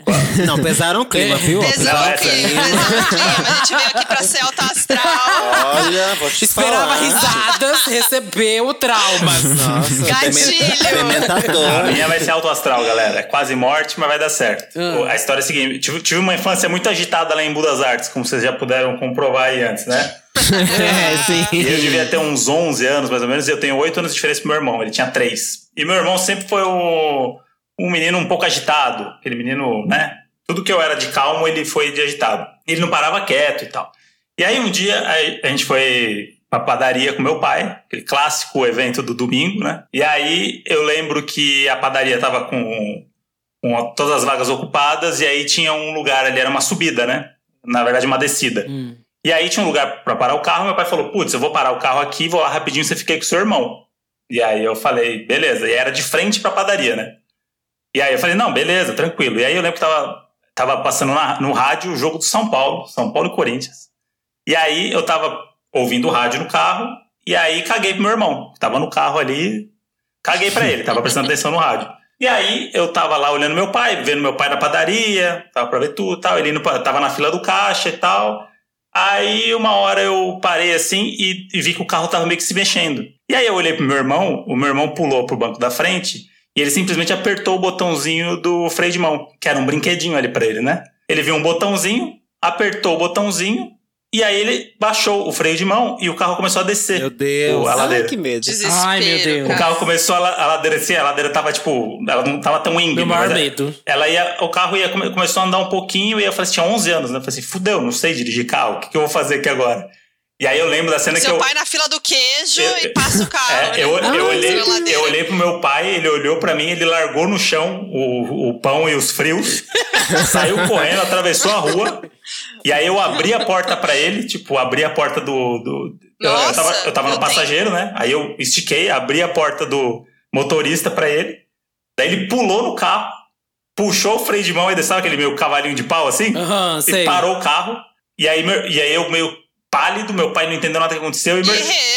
Não, pesaram o clima, viu? Pesou Não, o clima, pesou o clima. A gente veio aqui pra ser alta astral. Olha, vou te Esperava falar. risadas, recebeu traumas. Nossa, Gatilho. A minha vai ser alto astral, galera. É quase morte, mas vai dar certo. O- A história é a seguinte: tive, tive uma infância muito agitada lá em Budas Artes, como vocês já puderam comprovar aí antes, né? É, sim. Eu devia ter uns 11 anos, mais ou menos, e eu tenho 8 anos de diferença pro meu irmão. Ele tinha 3. E meu irmão sempre foi o, um menino um pouco agitado. Aquele menino, né? Tudo que eu era de calmo, ele foi de agitado. Ele não parava quieto e tal. E aí um dia a, a gente foi pra padaria com meu pai, aquele clássico evento do domingo, né? E aí eu lembro que a padaria tava com, com todas as vagas ocupadas, e aí tinha um lugar ali, era uma subida, né? Na verdade, uma descida. Hum. E aí tinha um lugar pra parar o carro, meu pai falou: Putz, eu vou parar o carro aqui, vou lá rapidinho, você fica aí com seu irmão. E aí eu falei: Beleza. E era de frente pra padaria, né? E aí eu falei: Não, beleza, tranquilo. E aí eu lembro que tava, tava passando na- no rádio o jogo do São Paulo, São Paulo e Corinthians. E aí eu tava ouvindo o rádio no carro, e aí caguei pro meu irmão, que tava no carro ali, caguei pra ele, tava prestando atenção no rádio. E aí eu tava lá olhando meu pai, vendo meu pai na padaria, tava pra ver tudo tal. Ele indo tava na fila do caixa e tal. Aí uma hora eu parei assim e, e vi que o carro tava meio que se mexendo. E aí eu olhei pro meu irmão, o meu irmão pulou pro banco da frente e ele simplesmente apertou o botãozinho do freio de mão, que era um brinquedinho ali pra ele, né? Ele viu um botãozinho, apertou o botãozinho e aí ele baixou o freio de mão e o carro começou a descer. Meu Deus. A Ai, ladeira. que medo. Desespero. Ai, meu Deus. O carro começou a, a ladeira assim, a ladeira tava tipo, ela não tava tão íngreme. Meu maior medo. Ela ia, o carro ia, come- começou a andar um pouquinho e eu falei assim, tinha 11 anos, né? Eu falei assim, fudeu, não sei dirigir carro, o que, que eu vou fazer aqui agora? E aí eu lembro da cena que Seu eu. pai na fila do queijo Eu- e passa o carro. É, né? eu, Ah, eu, olhei, eu olhei pro meu pai, ele olhou pra mim, ele largou no chão o, o pão e os frios, saiu correndo, atravessou a rua, e aí eu abri a porta pra ele, tipo, abri a porta do. do eu, eu Nossa, tava, eu tava no meu passageiro, né? Aí eu estiquei, abri a porta do motorista pra ele, daí ele pulou no carro, puxou o freio de mão e desceu aquele meio cavalinho de pau assim, Aham, e sei. parou o carro, e aí, meu- e aí eu meio pálido, meu pai não entendeu nada que aconteceu, e meu,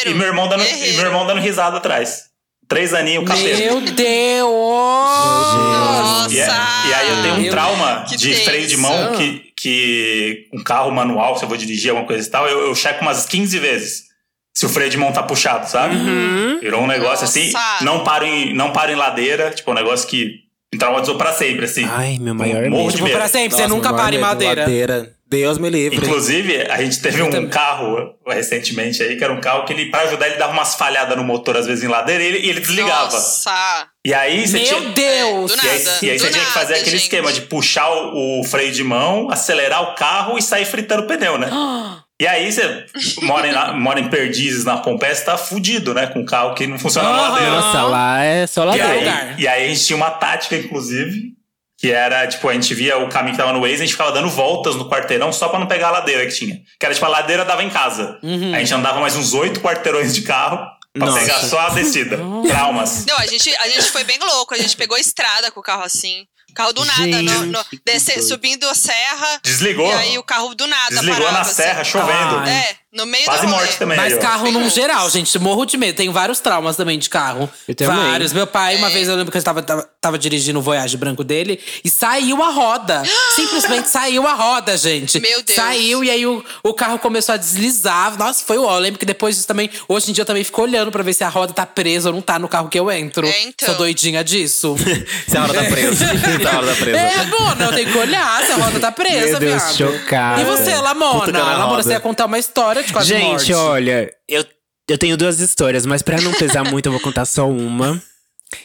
e meu irmão dando, e meu irmão dando risada atrás. Três aninhos, cabelo. Meu Deus! Nossa! E, é- e aí eu tenho um Meu- trauma que de tenso. freio de mão que, que um carro manual, se eu vou dirigir alguma coisa e tal, eu, eu checo umas 15 vezes se o freio de mão tá puxado, sabe? Uhum. Virou um negócio assim, Nossa. não paro, em, não paro em ladeira, tipo, um negócio que me traumatizou pra sempre, assim. Ai, meu maior Morro medo. Tipo, pra sempre, você Nossa, nunca meu maior para em madeira. Ladeira. Deus me livre. Inclusive, a gente teve um também. carro recentemente aí, que era um carro que ele, pra ajudar, ele dava umas falhadas no motor, às vezes em ladeira, e ele, e ele desligava. Nossa! E aí você Meu tinha. Deus! É, do E aí, nada. e aí você do tinha que fazer nada, aquele gente. esquema de puxar o, o freio de mão, acelerar o carro e sair fritando o pneu, né? E aí você mora em, mora em Perdizes, na Pompeia, você tá fudido, né? Com um carro que não funciona na ladeira. Nossa, lá é só E ladeira. lugar. aí, e aí a gente tinha uma tática, inclusive, que era, tipo, a gente via o caminho que tava no Waze, a gente ficava dando voltas no quarteirão só pra não pegar a ladeira que tinha. Que era, tipo, a ladeira dava em casa. Uhum. A gente andava mais uns oito quarteirões de carro pra Nossa. pegar só a descida. Traumas. Não, a gente, a gente foi bem louco. A gente pegou estrada com o carro assim. Carro do nada, Gente, no, no- desce- subindo a serra. Desligou. E aí o carro do nada Desligou parava, na assim. serra, chovendo. Ai. É, no meio Quase do rolê. morte também. Mas ó. carro num geral, gente. Morro de medo. Tenho vários traumas também de carro. Eu também. Vários. Meu pai, uma vez eu lembro que eu tava, tava, tava dirigindo o Voyage branco dele e saiu a roda. Simplesmente saiu a roda, gente. Meu Deus. Saiu e aí o, o carro começou a deslizar. Nossa, foi o ó. Eu lembro que depois disso também. Hoje em dia eu também fico olhando pra ver se a roda tá presa ou não tá no carro que eu entro. É, então. Sou doidinha disso. Se a hora tá presa. Se a hora tá presa. É, Mona, eu tenho que olhar se a roda tá presa, Meu Deus, viado. chocada. E você, Lamona? Na Lamona, roda. você ia contar uma história quase Gente, morte. olha, eu, eu tenho duas histórias, mas pra não pesar muito, eu vou contar só uma.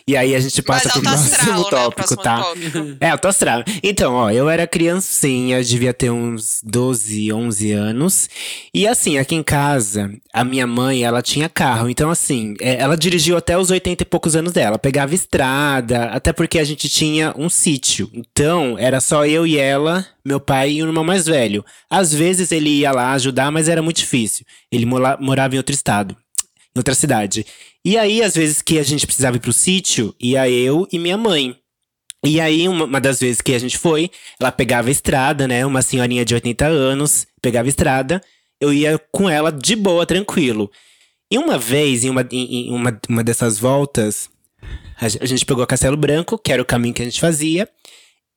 E aí a gente passa pro próximo astral, né? Tópico, tá? tópico. É, alto astral. Então, ó, eu era criancinha, devia ter uns 12, 11 anos. E assim, aqui em casa, a minha mãe, ela tinha carro. Então, assim, é, ela dirigiu até os 80 e poucos anos dela. Pegava estrada, até porque a gente tinha um sítio. Então, era só eu e ela, meu pai e o irmão mais velho. Às vezes ele ia lá ajudar, mas era muito difícil. Ele morava em outro estado em outra cidade. E aí, às vezes que a gente precisava ir pro sítio, ia eu e minha mãe. E aí, uma, uma das vezes que a gente foi, ela pegava estrada, né? Uma senhorinha de 80 anos, pegava estrada, eu ia com ela de boa, tranquilo. E uma vez, em uma, em, uma, uma dessas voltas, a, ge- a gente pegou Castelo Branco, que era o caminho que a gente fazia.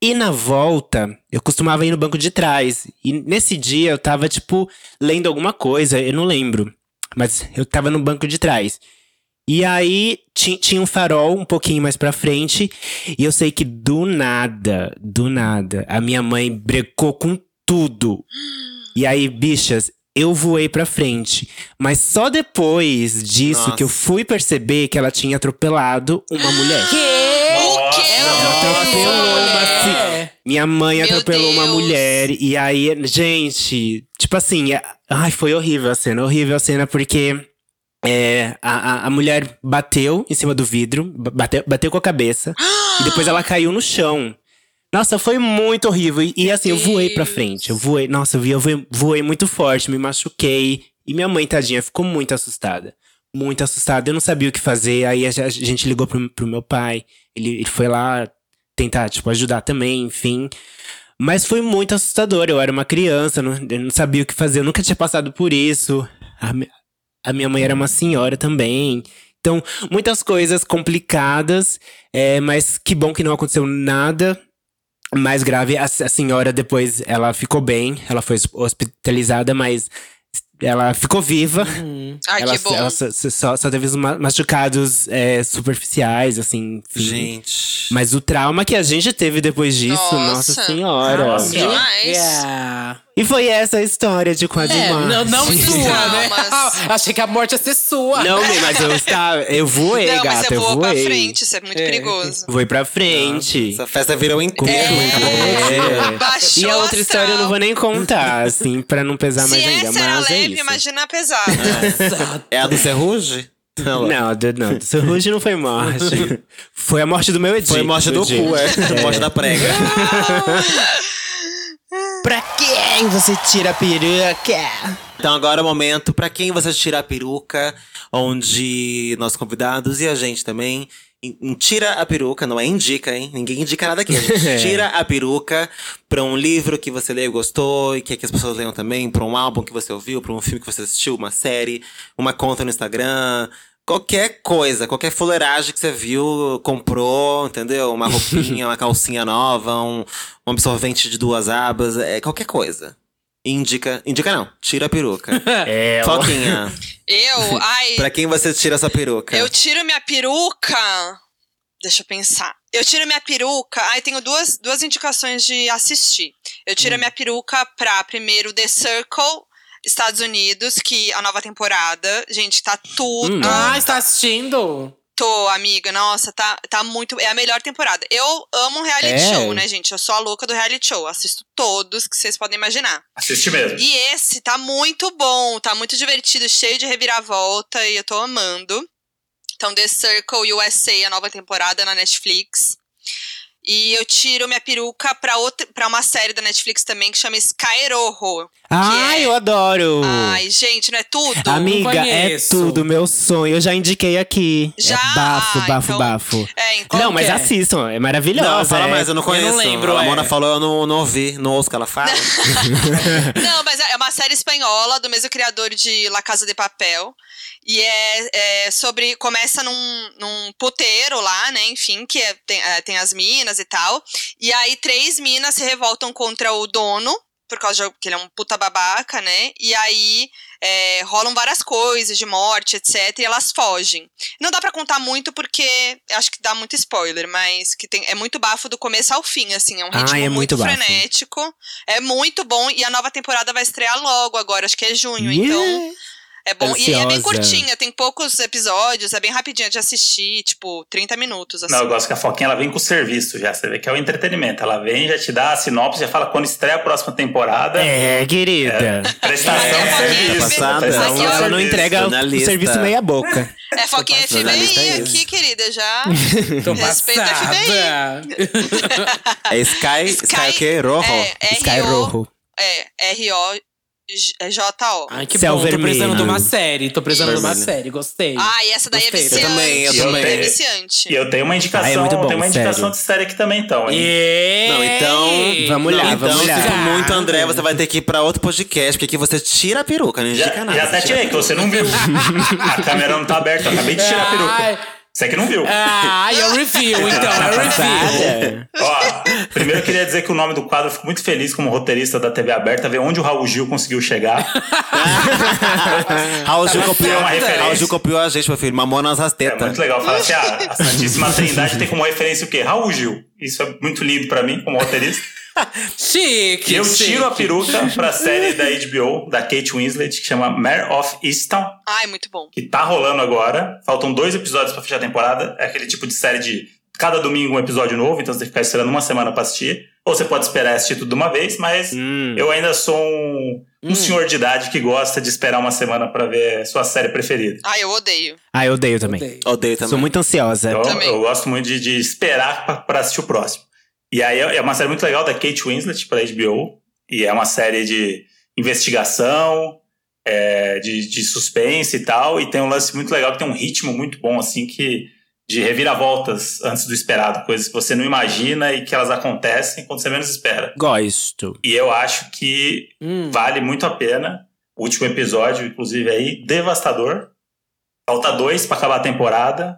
E na volta, eu costumava ir no banco de trás. E nesse dia eu tava, tipo, lendo alguma coisa, eu não lembro. Mas eu tava no banco de trás. E aí ti- tinha um farol um pouquinho mais pra frente. E eu sei que do nada, do nada, a minha mãe brecou com tudo. E aí, bichas, eu voei pra frente. Mas só depois disso Nossa. que eu fui perceber que ela tinha atropelado uma mulher. Nossa. quê? Ela atropelou uma É. minha mãe Meu atropelou uma Deus. mulher e aí, gente, tipo assim, é- ai, foi horrível a cena, horrível a cena porque é, a, a, mulher bateu em cima do vidro, ba- bateu, bateu com a cabeça e depois ela caiu no chão. Nossa, foi muito horrível. E, e, assim, eu voei pra frente. Eu voei, nossa, eu, vi, eu voei, voei muito forte, me machuquei. E minha mãe, tadinha, ficou muito assustada. Muito assustada. Eu não sabia o que fazer. Aí a, a gente ligou pro, pro meu pai. Ele, ele foi lá tentar, tipo, ajudar também, enfim. Mas foi muito assustador. Eu era uma criança, não, eu não sabia o que fazer. Eu nunca tinha passado por isso. A, a minha mãe era uma senhora também. Então, muitas coisas complicadas, é, mas que bom que não aconteceu nada mais grave. A, a senhora depois, ela ficou bem, ela foi hospitalizada, mas ela ficou viva. Ai, ela, que bom. ela só, só, só teve os ma- machucados é, superficiais, assim. enfim. Gente. Mas o trauma que a gente teve depois disso, nossa, Nossa. senhora. Nossa. Demais. Yeah. E foi essa a história de quase É, morte. não, não sua, né? Achei que a morte ia ser sua. Não, mas eu estava. Eu voei, Não, mas gata, você eu voou pra voei. frente, isso é muito perigoso. Voei pra frente. Essa festa virou inteira. É. Baixou E a outra história eu não vou nem contar, assim, pra não pesar Se mais ainda. Mas é leve, isso. imagina a pesada. É a do Serruge? Não. Não, do- não, do Ruge não foi morte. foi a morte do meu Edito. Foi morte do Edito. cu, é. Morte da prega. Pra quem você tira a peruca? Então agora é o momento pra quem você tira a peruca, onde nossos convidados e a gente também tira a peruca, não é indica, hein? Ninguém indica nada aqui. A gente tira a peruca pra um livro que você leu e gostou e quer que as pessoas leiam também, pra um álbum que você ouviu, pra um filme que você assistiu, uma série, uma conta no Instagram. Qualquer coisa, qualquer fuleiragem que você viu, comprou, entendeu? Uma roupinha, uma calcinha nova, um, um absorvente de duas abas, é qualquer coisa. Indica. Indica não, tira a peruca. É, ó. Foquinha, Eu, ai, pra quem você tira essa peruca? eu tiro minha peruca. Deixa eu pensar. Eu tiro minha peruca. Ai, tenho duas, duas indicações de assistir. Eu Hum. tiro minha peruca pra primeiro The Circle. Estados Unidos, que a nova temporada, gente, tá tudo. Hum. Ah, está assistindo? Tô, amiga, nossa, tá, tá muito. É a melhor temporada. Eu amo um reality É? show, né, gente? Eu sou a louca do reality show. Assisto todos que vocês podem imaginar. Assiste mesmo. E esse tá muito bom, tá muito divertido, cheio de reviravolta e eu tô amando. Então, The Circle USA, a nova temporada na Netflix. E eu tiro minha peruca pra, outra, pra uma série da Netflix também que chama Sky Rojo. Ai, é- eu adoro. Ai, gente, não é tudo? Amiga, é tudo, meu sonho. Eu já indiquei aqui. Já? É bafo, Ah, bafo, então- bafo. É, então. Não, mas é? assistam, é maravilhosa. Não, fala é. mais, eu não conheço. lembro, A é. Mona falou, eu não, não ouvi, não ouço o que ela fala. Não, mas é uma série espanhola do mesmo criador de La Casa de Papel. E é, é sobre. Começa num, num puteiro lá, né? Enfim, que é- tem, é, tem as minas e tal. E aí três minas se revoltam contra o dono, por causa de que ele é um puta babaca, né? E aí é, rolam várias coisas de morte, etc. E elas fogem. Não dá pra contar muito porque acho que dá muito spoiler, mas que tem, é muito bafo do começo ao fim, assim. É um Ah, ritmo é muito muito, frenético. É muito bom. E a nova temporada vai estrear logo agora, acho que é junho. Yeah. Então. É bom. E é bem Ansiosa. curtinha, tem poucos episódios, é bem rapidinha de assistir, tipo, 30 minutos, assim. Não, eu gosto que a Foquinha ela vem com o serviço já. Você vê que é o entretenimento. Ela vem, já te dá a sinopse, já fala quando estreia a próxima temporada. É, querida. Prestação É, de serviço. passada. prestação. Ela não serviço. entrega o serviço meia boca. É Foquinha jornalista é FBI aqui, querida, já. Tô Respeita a passada. É Sky, Sky, Sky- o quê? Rojo? É, Sky R-O, Rojo. é, R-O-J-O. Ai, que Céu bom. Tô precisando vermelho. de uma série. Tô precisando de uma Vermelho. série. Gostei. Ah, e essa daí é Gostei. viciante. Eu também, eu também. É viciante. E eu tenho uma indicação, Ah, é muito bom, tenho uma indicação sério. de série aqui também, então. Não, então. Vamos lá, então, vamos lá. se for muito André, você vai ter que ir pra outro podcast, porque aqui você tira a peruca, não indica Já, nada. já até tirei, que você não viu. a câmera não tá aberta, eu acabei de tirar a peruca. Ai. Você que não viu. Ah, é o review, então. É o review. Ó, primeiro eu queria dizer que o nome do quadro eu fico muito feliz como roteirista da TV aberta, ver onde o Raul Gil conseguiu chegar. Raul Gil copiou, É uma referência. Raul Gil copiou a gente, meu filho. Mamona nas É tetas. muito legal falar assim, ah, a Santíssima Trindade tem como referência o quê? Raul Gil. Isso é muito lindo pra mim, como roteirista. Chique. E eu chique. tiro a peruca pra série da HBO, da Kate Winslet, que chama Mare of Easttown, Ai, muito bom. que tá rolando agora. Faltam dois episódios pra fechar a temporada. É aquele tipo de série de cada domingo um episódio novo, então você tem que ficar esperando uma semana pra assistir. Ou você pode esperar assistir tudo de uma vez, mas Hum. eu ainda sou um, um senhor de idade que gosta de esperar uma semana pra ver sua série preferida. Ai, eu odeio. Ah, eu odeio também. Odeio. Odeio também. Sou muito ansiosa. Então, Também. eu gosto muito de, de esperar pra- pra assistir o próximo. E aí é é uma série muito legal da Kate Winslet pra HBO. E é uma série de investigação, é, de, de suspense e tal. E tem um lance muito legal que tem um ritmo muito bom, assim, que de reviravoltas antes do esperado. Coisas que você não imagina e que elas acontecem quando você menos espera. Gosto. E eu acho que Hum. vale muito a pena. O último episódio, inclusive, aí, devastador. Falta dois pra acabar a temporada.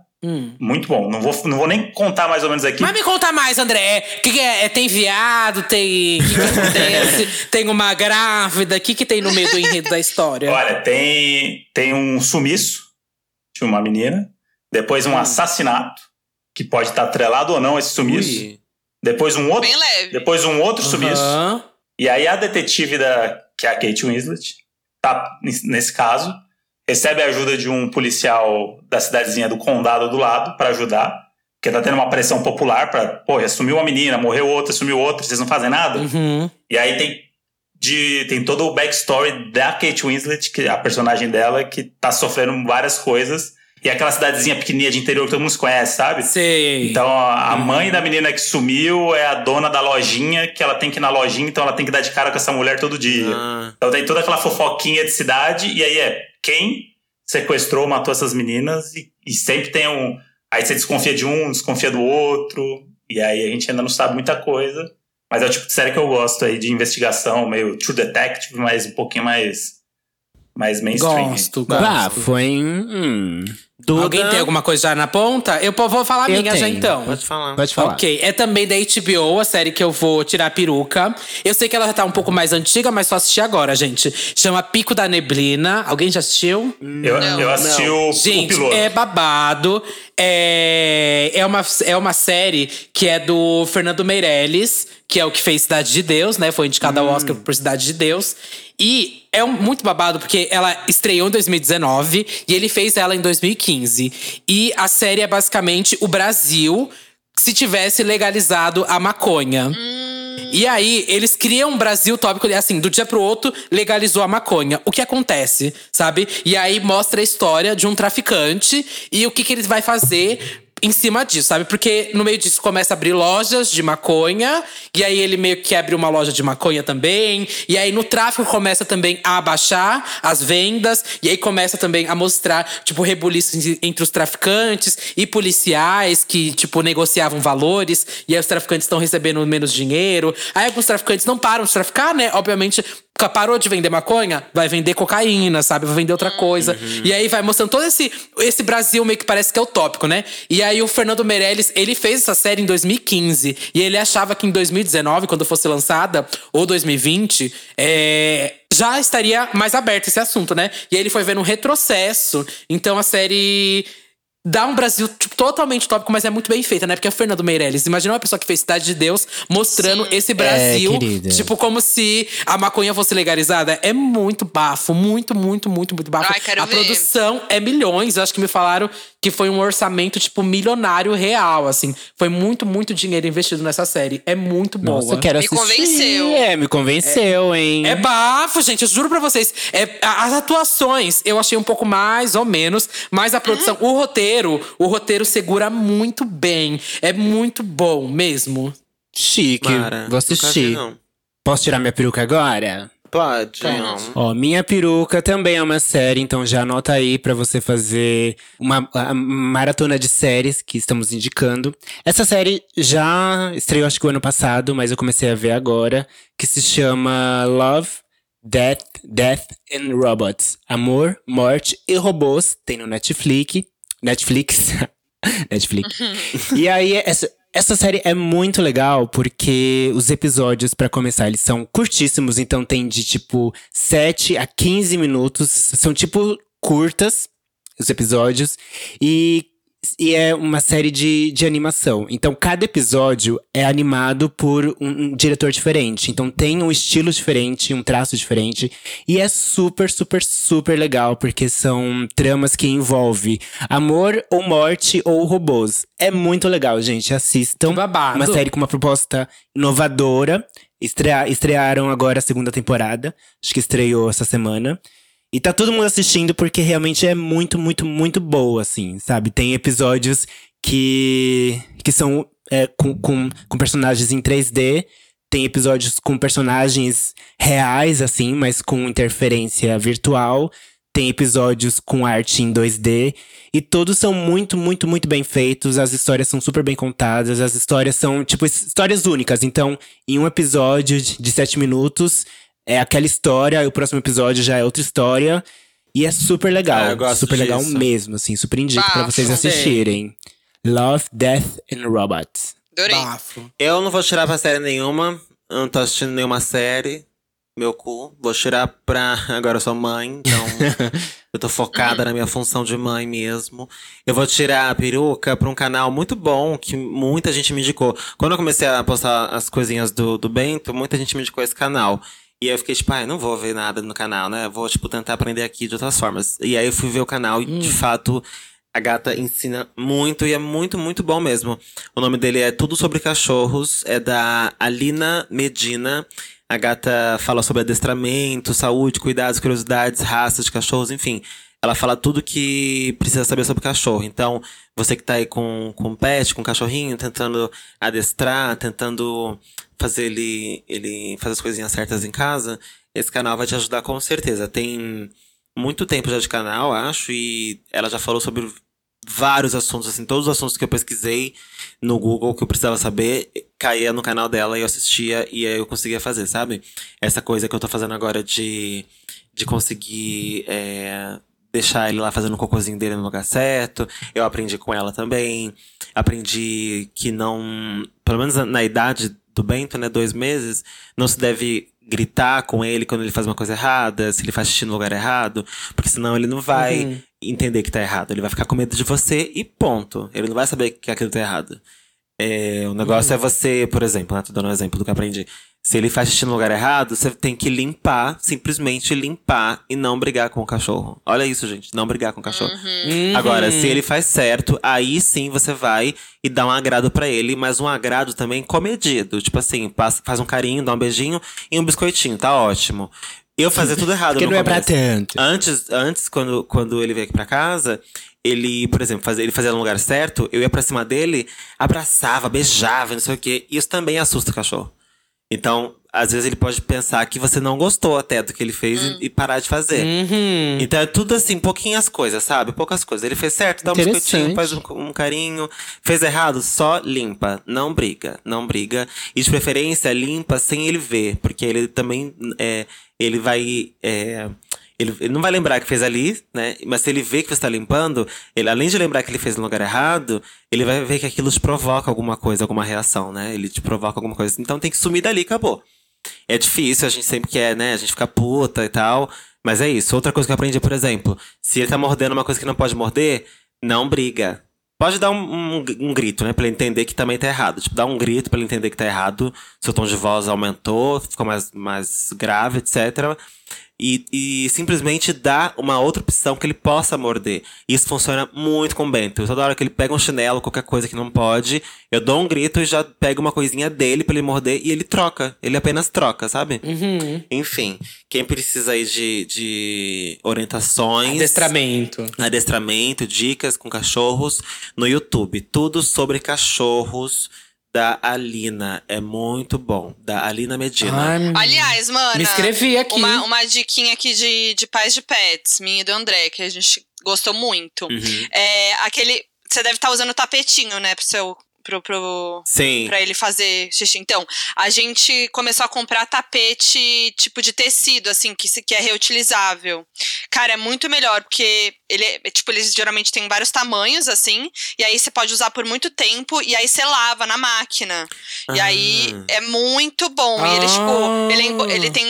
Muito bom. Não vou, não vou nem contar mais ou menos aqui. Mas me conta mais, André. O que, que é? É, Tem viado? Tem. O que, que acontece? tem uma grávida? O que, que tem no meio do enredo da história? Olha, tem, tem um sumiço de uma menina. Depois um assassinato, que pode estar atrelado ou não a esse sumiço. Ui. Depois um outro. Bem leve. Depois um outro sumiço. Aham. E aí a detetive da, que é a Kate Winslet, tá nesse- caso, recebe a ajuda de um policial da cidadezinha do condado do lado para ajudar, porque tá tendo uma pressão popular para, pô, já sumiu uma menina, morreu outra, sumiu outra, vocês não fazem nada? Uhum. E aí tem de tem todo o backstory da Kate Winslet, que é a personagem dela que tá sofrendo várias coisas. E aquela cidadezinha pequenininha de interior que todo mundo se conhece, sabe? Sei. Então a a mãe da menina que sumiu é a dona da lojinha, que ela tem que ir na lojinha, então ela tem que dar de cara com essa mulher todo dia. Ah, Então tem toda aquela fofoquinha de cidade, e aí é quem sequestrou, matou essas meninas, e, e sempre tem um. Aí você desconfia de um, desconfia do outro, e aí a gente ainda não sabe muita coisa. Mas é o tipo de série que eu gosto aí, de investigação, meio True Detective, mas um pouquinho mais. Mais mainstream. Gosto, gosto. Bafo, hein? Hum. Duda, Alguém tem alguma coisa já na ponta? Eu vou falar a minha já tenho. então. pode falar. Pode falar. Ok, é também da HBO, a série que eu vou tirar a peruca. Eu sei que ela já tá um pouco mais antiga, mas só assisti agora, gente. Chama Pico da Neblina. Alguém já assistiu? Eu, eu assisti o, o Gente, piloto. é babado. É, é, uma, é uma série que é do Fernando Meirelles, que é o que fez Cidade de Deus, né? Foi indicado ao Oscar por Cidade de Deus. E é um- muito babado porque ela estreou em 2019 e ele fez ela em 2015. E a série é basicamente o Brasil se tivesse legalizado a maconha. E aí, eles criam um Brasil tópico, assim, do dia pro outro, legalizou a maconha. O que acontece, sabe? E aí mostra a história de um traficante e o que, que ele vai fazer em cima disso, sabe? Porque no meio disso começa a abrir lojas de maconha, e aí ele meio que abre uma loja de maconha também, e aí no tráfico começa também a abaixar as vendas, e aí começa também a mostrar, tipo, rebuliços entre os traficantes e policiais que, tipo, negociavam valores, e aí os traficantes estão recebendo menos dinheiro. Aí alguns traficantes não param de traficar, né? Obviamente, parou de vender maconha, vai vender cocaína, sabe? Vai vender outra coisa. E aí vai mostrando todo esse, esse Brasil meio que parece que é utópico, né? E aí o Fernando Meirelles, ele fez essa série em 2015. E ele achava que em 2019, quando fosse lançada, ou 2020, é, já estaria mais aberto esse assunto, né? E aí ele foi vendo um retrocesso. Então a série dá um Brasil tipo, totalmente tópico, mas é muito bem feita, né? Porque é o Fernando Meirelles. Imagina uma pessoa que fez Cidade de Deus mostrando Sim. esse Brasil, querida. tipo, como se a maconha fosse legalizada. É muito bafo, muito, muito, muito, muito bafo. Ai, quero a ver. produção é milhões. Eu acho que me falaram que foi um orçamento, tipo, milionário real, assim. Foi muito, muito dinheiro investido nessa série. É muito boa. Nossa, eu quero Me assistir. convenceu. É, me convenceu, hein? É bafo, gente. Eu juro pra vocês. É, as atuações eu achei um pouco mais ou menos, mas a produção, o roteiro, o roteiro segura muito bem. É muito bom mesmo. Chique. Mara, Vou vi, assistir. não. Posso tirar minha peruca agora? Ó, Minha Peruca também é uma série, então já anota aí pra você fazer uma maratona de séries que estamos indicando. Essa série já estreou acho que o ano passado, mas eu comecei a ver agora, que se chama Love, Death, Death and Robots. Amor, Morte e Robôs. Tem no Netflix. Netflix. Netflix. e aí, essa, essa série é muito legal porque os episódios, pra começar, eles são curtíssimos, então tem de tipo 7 a 15 minutos. São tipo curtas os episódios. E, e é uma série de, de animação. Então, cada episódio é animado por um, um diretor diferente. Então, tem um estilo diferente, um traço diferente. E é super, super, super legal, porque são tramas que envolvem amor ou morte ou robôs. É muito legal, gente. Assistam. Que babado. Uma série com uma proposta inovadora. Estrea- estrearam agora a segunda temporada. Acho que estreou essa semana. E tá todo mundo assistindo porque realmente é muito, muito, muito boa, assim, sabe? Tem episódios que, que são é, com, com, com personagens em 3D. Tem episódios com personagens reais, assim, mas com interferência virtual. Tem episódios com arte em 2D. E todos são muito, muito, muito bem feitos. As histórias são super bem contadas. As histórias são, tipo, his- histórias únicas. Então, em um episódio de sete minutos, é aquela história. E o próximo episódio já é outra história. E é super legal. Ah, eu gosto super legal disso. mesmo, assim. Super indico pra vocês assistirem. Love, Death and Robots. Adorei. Bafo. Eu não vou tirar pra série nenhuma. Eu não tô assistindo nenhuma série. Meu cu. Vou tirar pra. Agora eu sou mãe, então. eu tô focada na minha função de mãe mesmo. Eu vou tirar a peruca pra um canal muito bom que muita gente me indicou. Quando eu comecei a postar as coisinhas do, do Bento, muita gente me indicou esse canal. E aí eu fiquei tipo, ai, não vou ver nada no canal, né? Vou, tipo, tentar aprender aqui de outras formas. E aí eu fui ver o canal e, de fato, a gata ensina muito e é muito, muito bom mesmo. O nome dele é Tudo Sobre Cachorros, é da Alina Medina. A gata fala sobre adestramento, saúde, cuidados, curiosidades, raças de cachorros, enfim. Ela fala tudo que precisa saber sobre cachorro. Então, você que tá aí com, com pet, com cachorrinho, tentando adestrar, tentando fazer ele, ele fazer as coisinhas certas em casa, esse canal vai te ajudar com certeza. Tem muito tempo já de canal, acho, e ela já falou sobre vários assuntos, assim, todos os assuntos que eu pesquisei no Google que eu precisava saber, caía no canal dela e eu assistia e aí eu conseguia fazer, sabe? Essa coisa que eu tô fazendo agora de, de conseguir é, deixar ele lá fazendo o cocôzinho dele no lugar certo, eu aprendi com ela também. Aprendi que não, pelo menos na, idade do Bento, né, dois meses, não se deve gritar com ele quando ele faz uma coisa errada, se ele faz xixi no lugar errado, porque senão ele não vai entender que tá errado. Ele vai ficar com medo de você e ponto. Ele não vai saber que aquilo tá errado. É, o negócio é você, por exemplo, né, tô dando um exemplo do que aprendi. Se ele faz xixi no lugar errado, você tem que limpar, simplesmente limpar e não brigar com o cachorro. Olha isso, gente, não brigar com o cachorro. Uhum. Agora, se ele faz certo, aí sim você vai e dá um agrado pra ele, mas um agrado também comedido. Tipo assim, passa- faz um carinho, dá um beijinho e um biscoitinho, tá ótimo. Eu fazia tudo errado Porque não é pra começo. tanto. Antes, antes quando, quando ele veio aqui pra casa, ele, por exemplo, fazia, ele fazia no lugar certo, eu ia pra cima dele, abraçava, beijava, não sei o quê. Isso também assusta o cachorro. Então, às vezes ele pode pensar que você não gostou até do que ele fez e, e parar de fazer. Uhum. Então é tudo assim, pouquinhas coisas, sabe? Poucas coisas. Ele fez certo, dá um biscoitinho, faz um, um carinho. Fez errado, só limpa. Não briga, não briga. E de preferência, limpa sem ele ver. Porque ele também, é, ele vai… é, ele, ele não vai lembrar que fez ali, né? Mas se ele vê que você tá limpando, ele, além de lembrar que ele fez no lugar errado, ele vai ver que aquilo te provoca alguma coisa, alguma reação, né? Ele te provoca alguma coisa. Então tem que sumir dali, acabou. É difícil, a gente sempre quer, né? A gente fica puta e tal. Mas é isso. Outra coisa que eu aprendi, por exemplo, se ele tá mordendo uma coisa que não pode morder, não briga. Pode dar um, um, um grito, né? Pra ele entender que também tá errado. Tipo, dá um grito pra ele entender que tá errado. Seu tom de voz aumentou, ficou mais, mais grave, etc. E, e simplesmente dá uma outra opção que ele possa morder. Isso funciona muito com o Bento. Toda hora que ele pega um chinelo, qualquer coisa que não pode, eu dou um grito e já pego uma coisinha dele pra ele morder e ele troca. Ele apenas troca, sabe? Uhum. Enfim, quem precisa aí de, de orientações. Adestramento. Adestramento, dicas com cachorros no YouTube. Tudo sobre cachorros da Alina. É muito bom. Da Alina Medina. Ai, Aliás, mana. Me inscrevi aqui. Uma, uma diquinha aqui de, de pais de pets, minha e do André, que a gente gostou muito. Uhum. É aquele. Você deve estar usando o tapetinho, né, pro seu. Pro, pro, Sim. pra ele fazer xixi. Então, a gente começou a comprar tapete tipo de tecido, assim, que, que é reutilizável. Cara, é muito melhor, porque ele tipo, eles geralmente têm vários tamanhos, assim, e aí você pode usar por muito tempo, e aí você lava na máquina. E aí Ah. é muito bom. E ele, Ah. tipo, ele, é ele tem.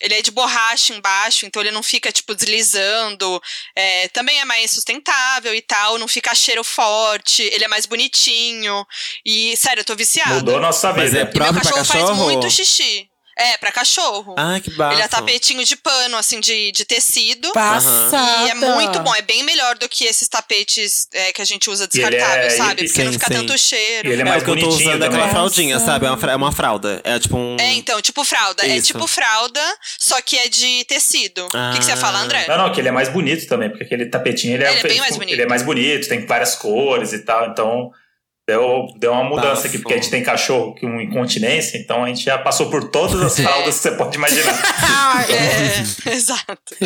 Ele é de borracha embaixo, então ele não fica, tipo, deslizando. É, também é mais sustentável e tal, não fica cheiro forte, ele é mais bonitinho. E, sério, eu tô viciada. Mudou a nossa Mas vida. é E meu próprio pra cachorro, faz cachorro? muito xixi. É, pra cachorro. Ai, que bafo. ele é tapetinho de pano, assim, de, de tecido. Passada. E é muito bom, é bem melhor do que esses tapetes é, que a gente usa é- descartável, sabe? e- Porque não sim, fica sim. tanto cheiro. E ele é É, mais o que eu tô bonitinho usando é aquela fraldinha, sabe? É uma, é uma fralda. É tipo um. É, então, tipo fralda. É Isso. tipo fralda, só que é de tecido. O que, que você Ah. fala, André? Não, não, que ele é mais bonito também, porque aquele tapetinho ele é, Ele é bem mais bonito. Ele é mais bonito, tem várias cores e tal, então deu, deu uma mudança Bafo. aqui, porque a gente tem cachorro com incontinência, então a gente já passou por todas as fraldas que você pode imaginar. É, exato.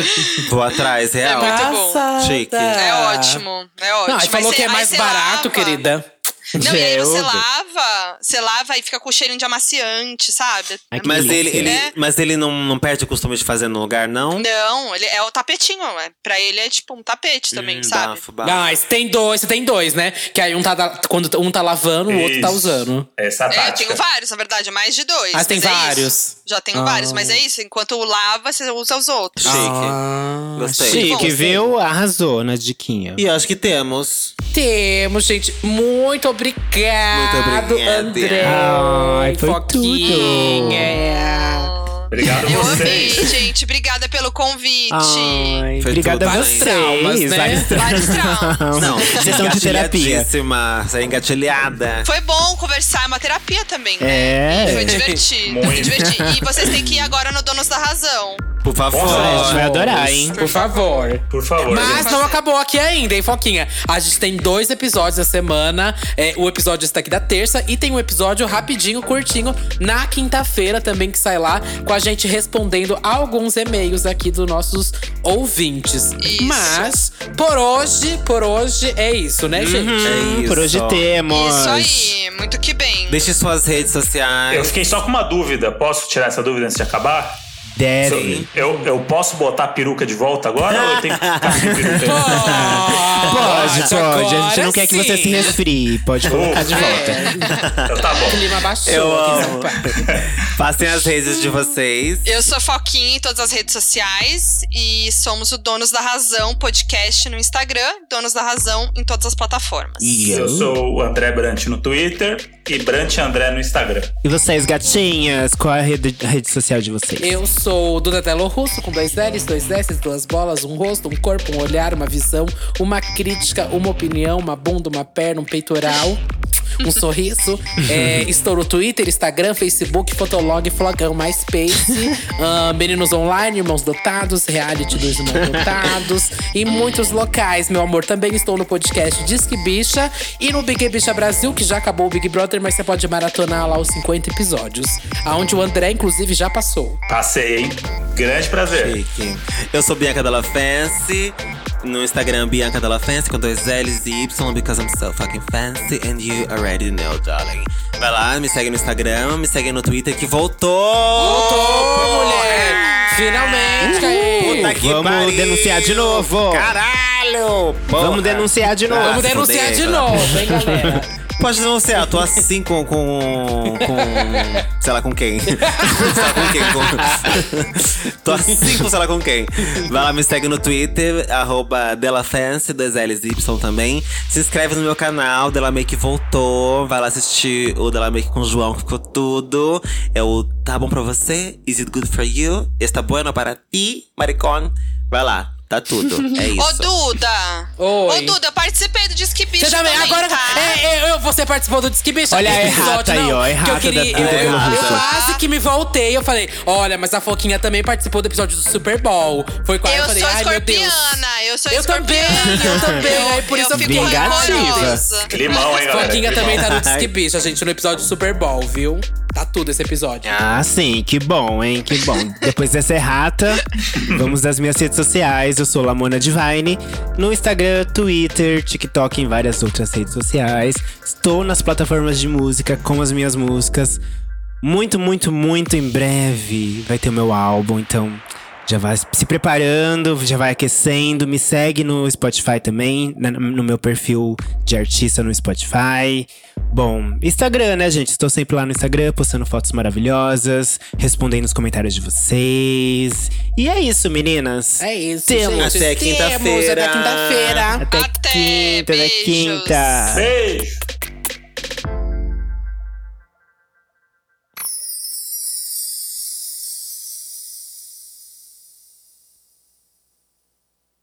Vou atrás, real. É muito bom. Chique. É ótimo, é ótimo. Não, aí falou que é mais barato, lava. querida. Não, e aí você lava, você lava e fica com cheirinho de amaciante, sabe? Ai, Mas ele, ele, É. mas ele não, não perde o costume de fazer no lugar, não? Não, ele é o tapetinho, ué. Pra ele é tipo um tapete também, Hum, sabe? bafo, bafo. Ah, mas tem dois, você tem dois, né? Que aí um tá, quando um tá lavando, o outro tá Isso. usando. Essa é É, eu tenho vários, na verdade, mais de dois. Ah, tem é isso. vários? Já tenho Ah. vários, mas é isso. Enquanto lava, você usa os outros. Chique. Ah, Gostei. Chique, Bom, viu? Arrasou na diquinha. E acho que temos. Temos, gente. Muito obrigado, Muito obrigado. André. Ai, foi Foquinha. Obrigado Eu amei, vocês. gente. Obrigada pelo convite. Ai, Foi obrigada a tudo. vocês. Traumas, né? Vários Vários traumas. Não, Sessão de terapia. engatilhadíssima, Você é engatilhada. Foi bom conversar, é uma terapia também. né? É. Foi divertido. Muito. Foi divertido. E vocês têm que ir agora no Donos da Razão. Por favor. Nossa, A gente vai adorar, hein? Por favor. Por favor. Mas não acabou aqui ainda, hein, Foquinha? A gente tem dois episódios da semana. É, o episódio está aqui da terça e tem um episódio rapidinho, curtinho, na quinta-feira também que sai lá, com a gente respondendo alguns e-mails aqui dos nossos ouvintes. Isso. Mas, por hoje, por hoje é isso, né, gente? É isso. Por hoje temos. Isso aí, muito que bem. Deixe suas redes sociais. Eu fiquei só com uma dúvida. Posso tirar essa dúvida antes de acabar? Deve. Eu, eu posso botar a peruca de volta agora ou eu tenho que ficar sem peruca? Pode, pode. A gente não quer que você sim. se resfrie. Pode colocar de volta. Então tá bom. O clima baixou Eu amo. Passem as redes de vocês. Eu sou Foquinha em todas as redes sociais e somos o Donos da Razão podcast no Instagram, Donos da Razão em todas as plataformas. Eu sou o André Brant no Twitter e Brant André no Instagram. E vocês, gatinhas? Qual é a rede, a rede social de vocês? Eu sou o Donatello Russo, com dois L's, dois S, duas bolas, um rosto, um corpo, um olhar, uma visão, uma crítica, uma opinião, uma bunda, uma perna, um peitoral. Um sorriso. É, estou no Twitter, Instagram, Facebook, Fotolog, Flogão, MySpace, ah, Meninos Online, Irmãos Dotados, Reality dos Irmãos Dotados e muitos locais, meu amor. Também estou no podcast Disque Bicha e no Big Bicha Brasil, que já acabou o Big Brother, mas você pode maratonar lá os 50 episódios. Aonde o André, inclusive, já passou. Passei, hein? Grande prazer. Chique. Eu sou Bianca Della Fancy. No Instagram, Bianca Della Fancy, com dois L's e Y, because I'm so fucking fancy and you already know, darling. Vai lá, me segue no Instagram, me segue no Twitter, que voltou! Voltou, mulher! Finalmente! Puta que Vamos pariu! denunciar de novo. Caralho! porra. Vamos denunciar de novo. Vamos denunciar de novo, hein, galera? Pode denunciar, tô assim com. com. com. sei lá com quem. sei lá com quem. Com, tô assim com sei lá com quem. Vai lá, me segue no Twitter, arroba DelaFance, dois L's e Y também. Se inscreve no meu canal, Dela Make voltou. Vai lá assistir o Dela Make com o João, que ficou tudo. É o Tá Bom Pra Você? Is It Good For You? Está bueno para ti, maricón? Vai lá, tá tudo. É isso. Ô, Duda! Oi. Ô, Duda, eu participei do Disque Bicho Você também, agora. tá? É, é, eu, você participou do Disque Bicha. Olha a episódio, errata aí, ó, a que errata eu queria, da Duda eu, eu quase que me voltei. Eu falei, olha, mas a Foquinha também participou do episódio do Super Bowl. Foi quase. Eu eu falei, sou ai, meu Deus. escorpiana, eu sou Eu também, escorpiana. eu também. Aí por eu isso eu fico fiquei vingativa. rancorosa. Climão, hein, galera? Foquinha Climão. também tá no Disque Bicha, gente, no episódio do Super Bowl, viu? Tá tudo esse episódio. Ah, sim, que bom, hein? Que bom. Depois dessa errata, vamos das minhas redes sociais. Eu sou Lamona Divine. No Instagram, Twitter, TikTok e em várias outras redes sociais. Estou nas plataformas de música com as minhas músicas. Muito, muito, muito em breve vai ter o meu álbum, então já vai se preparando, já vai aquecendo. Me segue no Spotify também, na- no meu perfil de artista no Spotify. Bom, Instagram, né, gente? Estou sempre lá no Instagram, postando fotos maravilhosas, respondendo os comentários de vocês. E é isso, meninas. É isso, Temos. gente. Até Temos, quinta-feira. Até quinta-feira. Até, Até, quinta, até beijos. quinta. Beijo!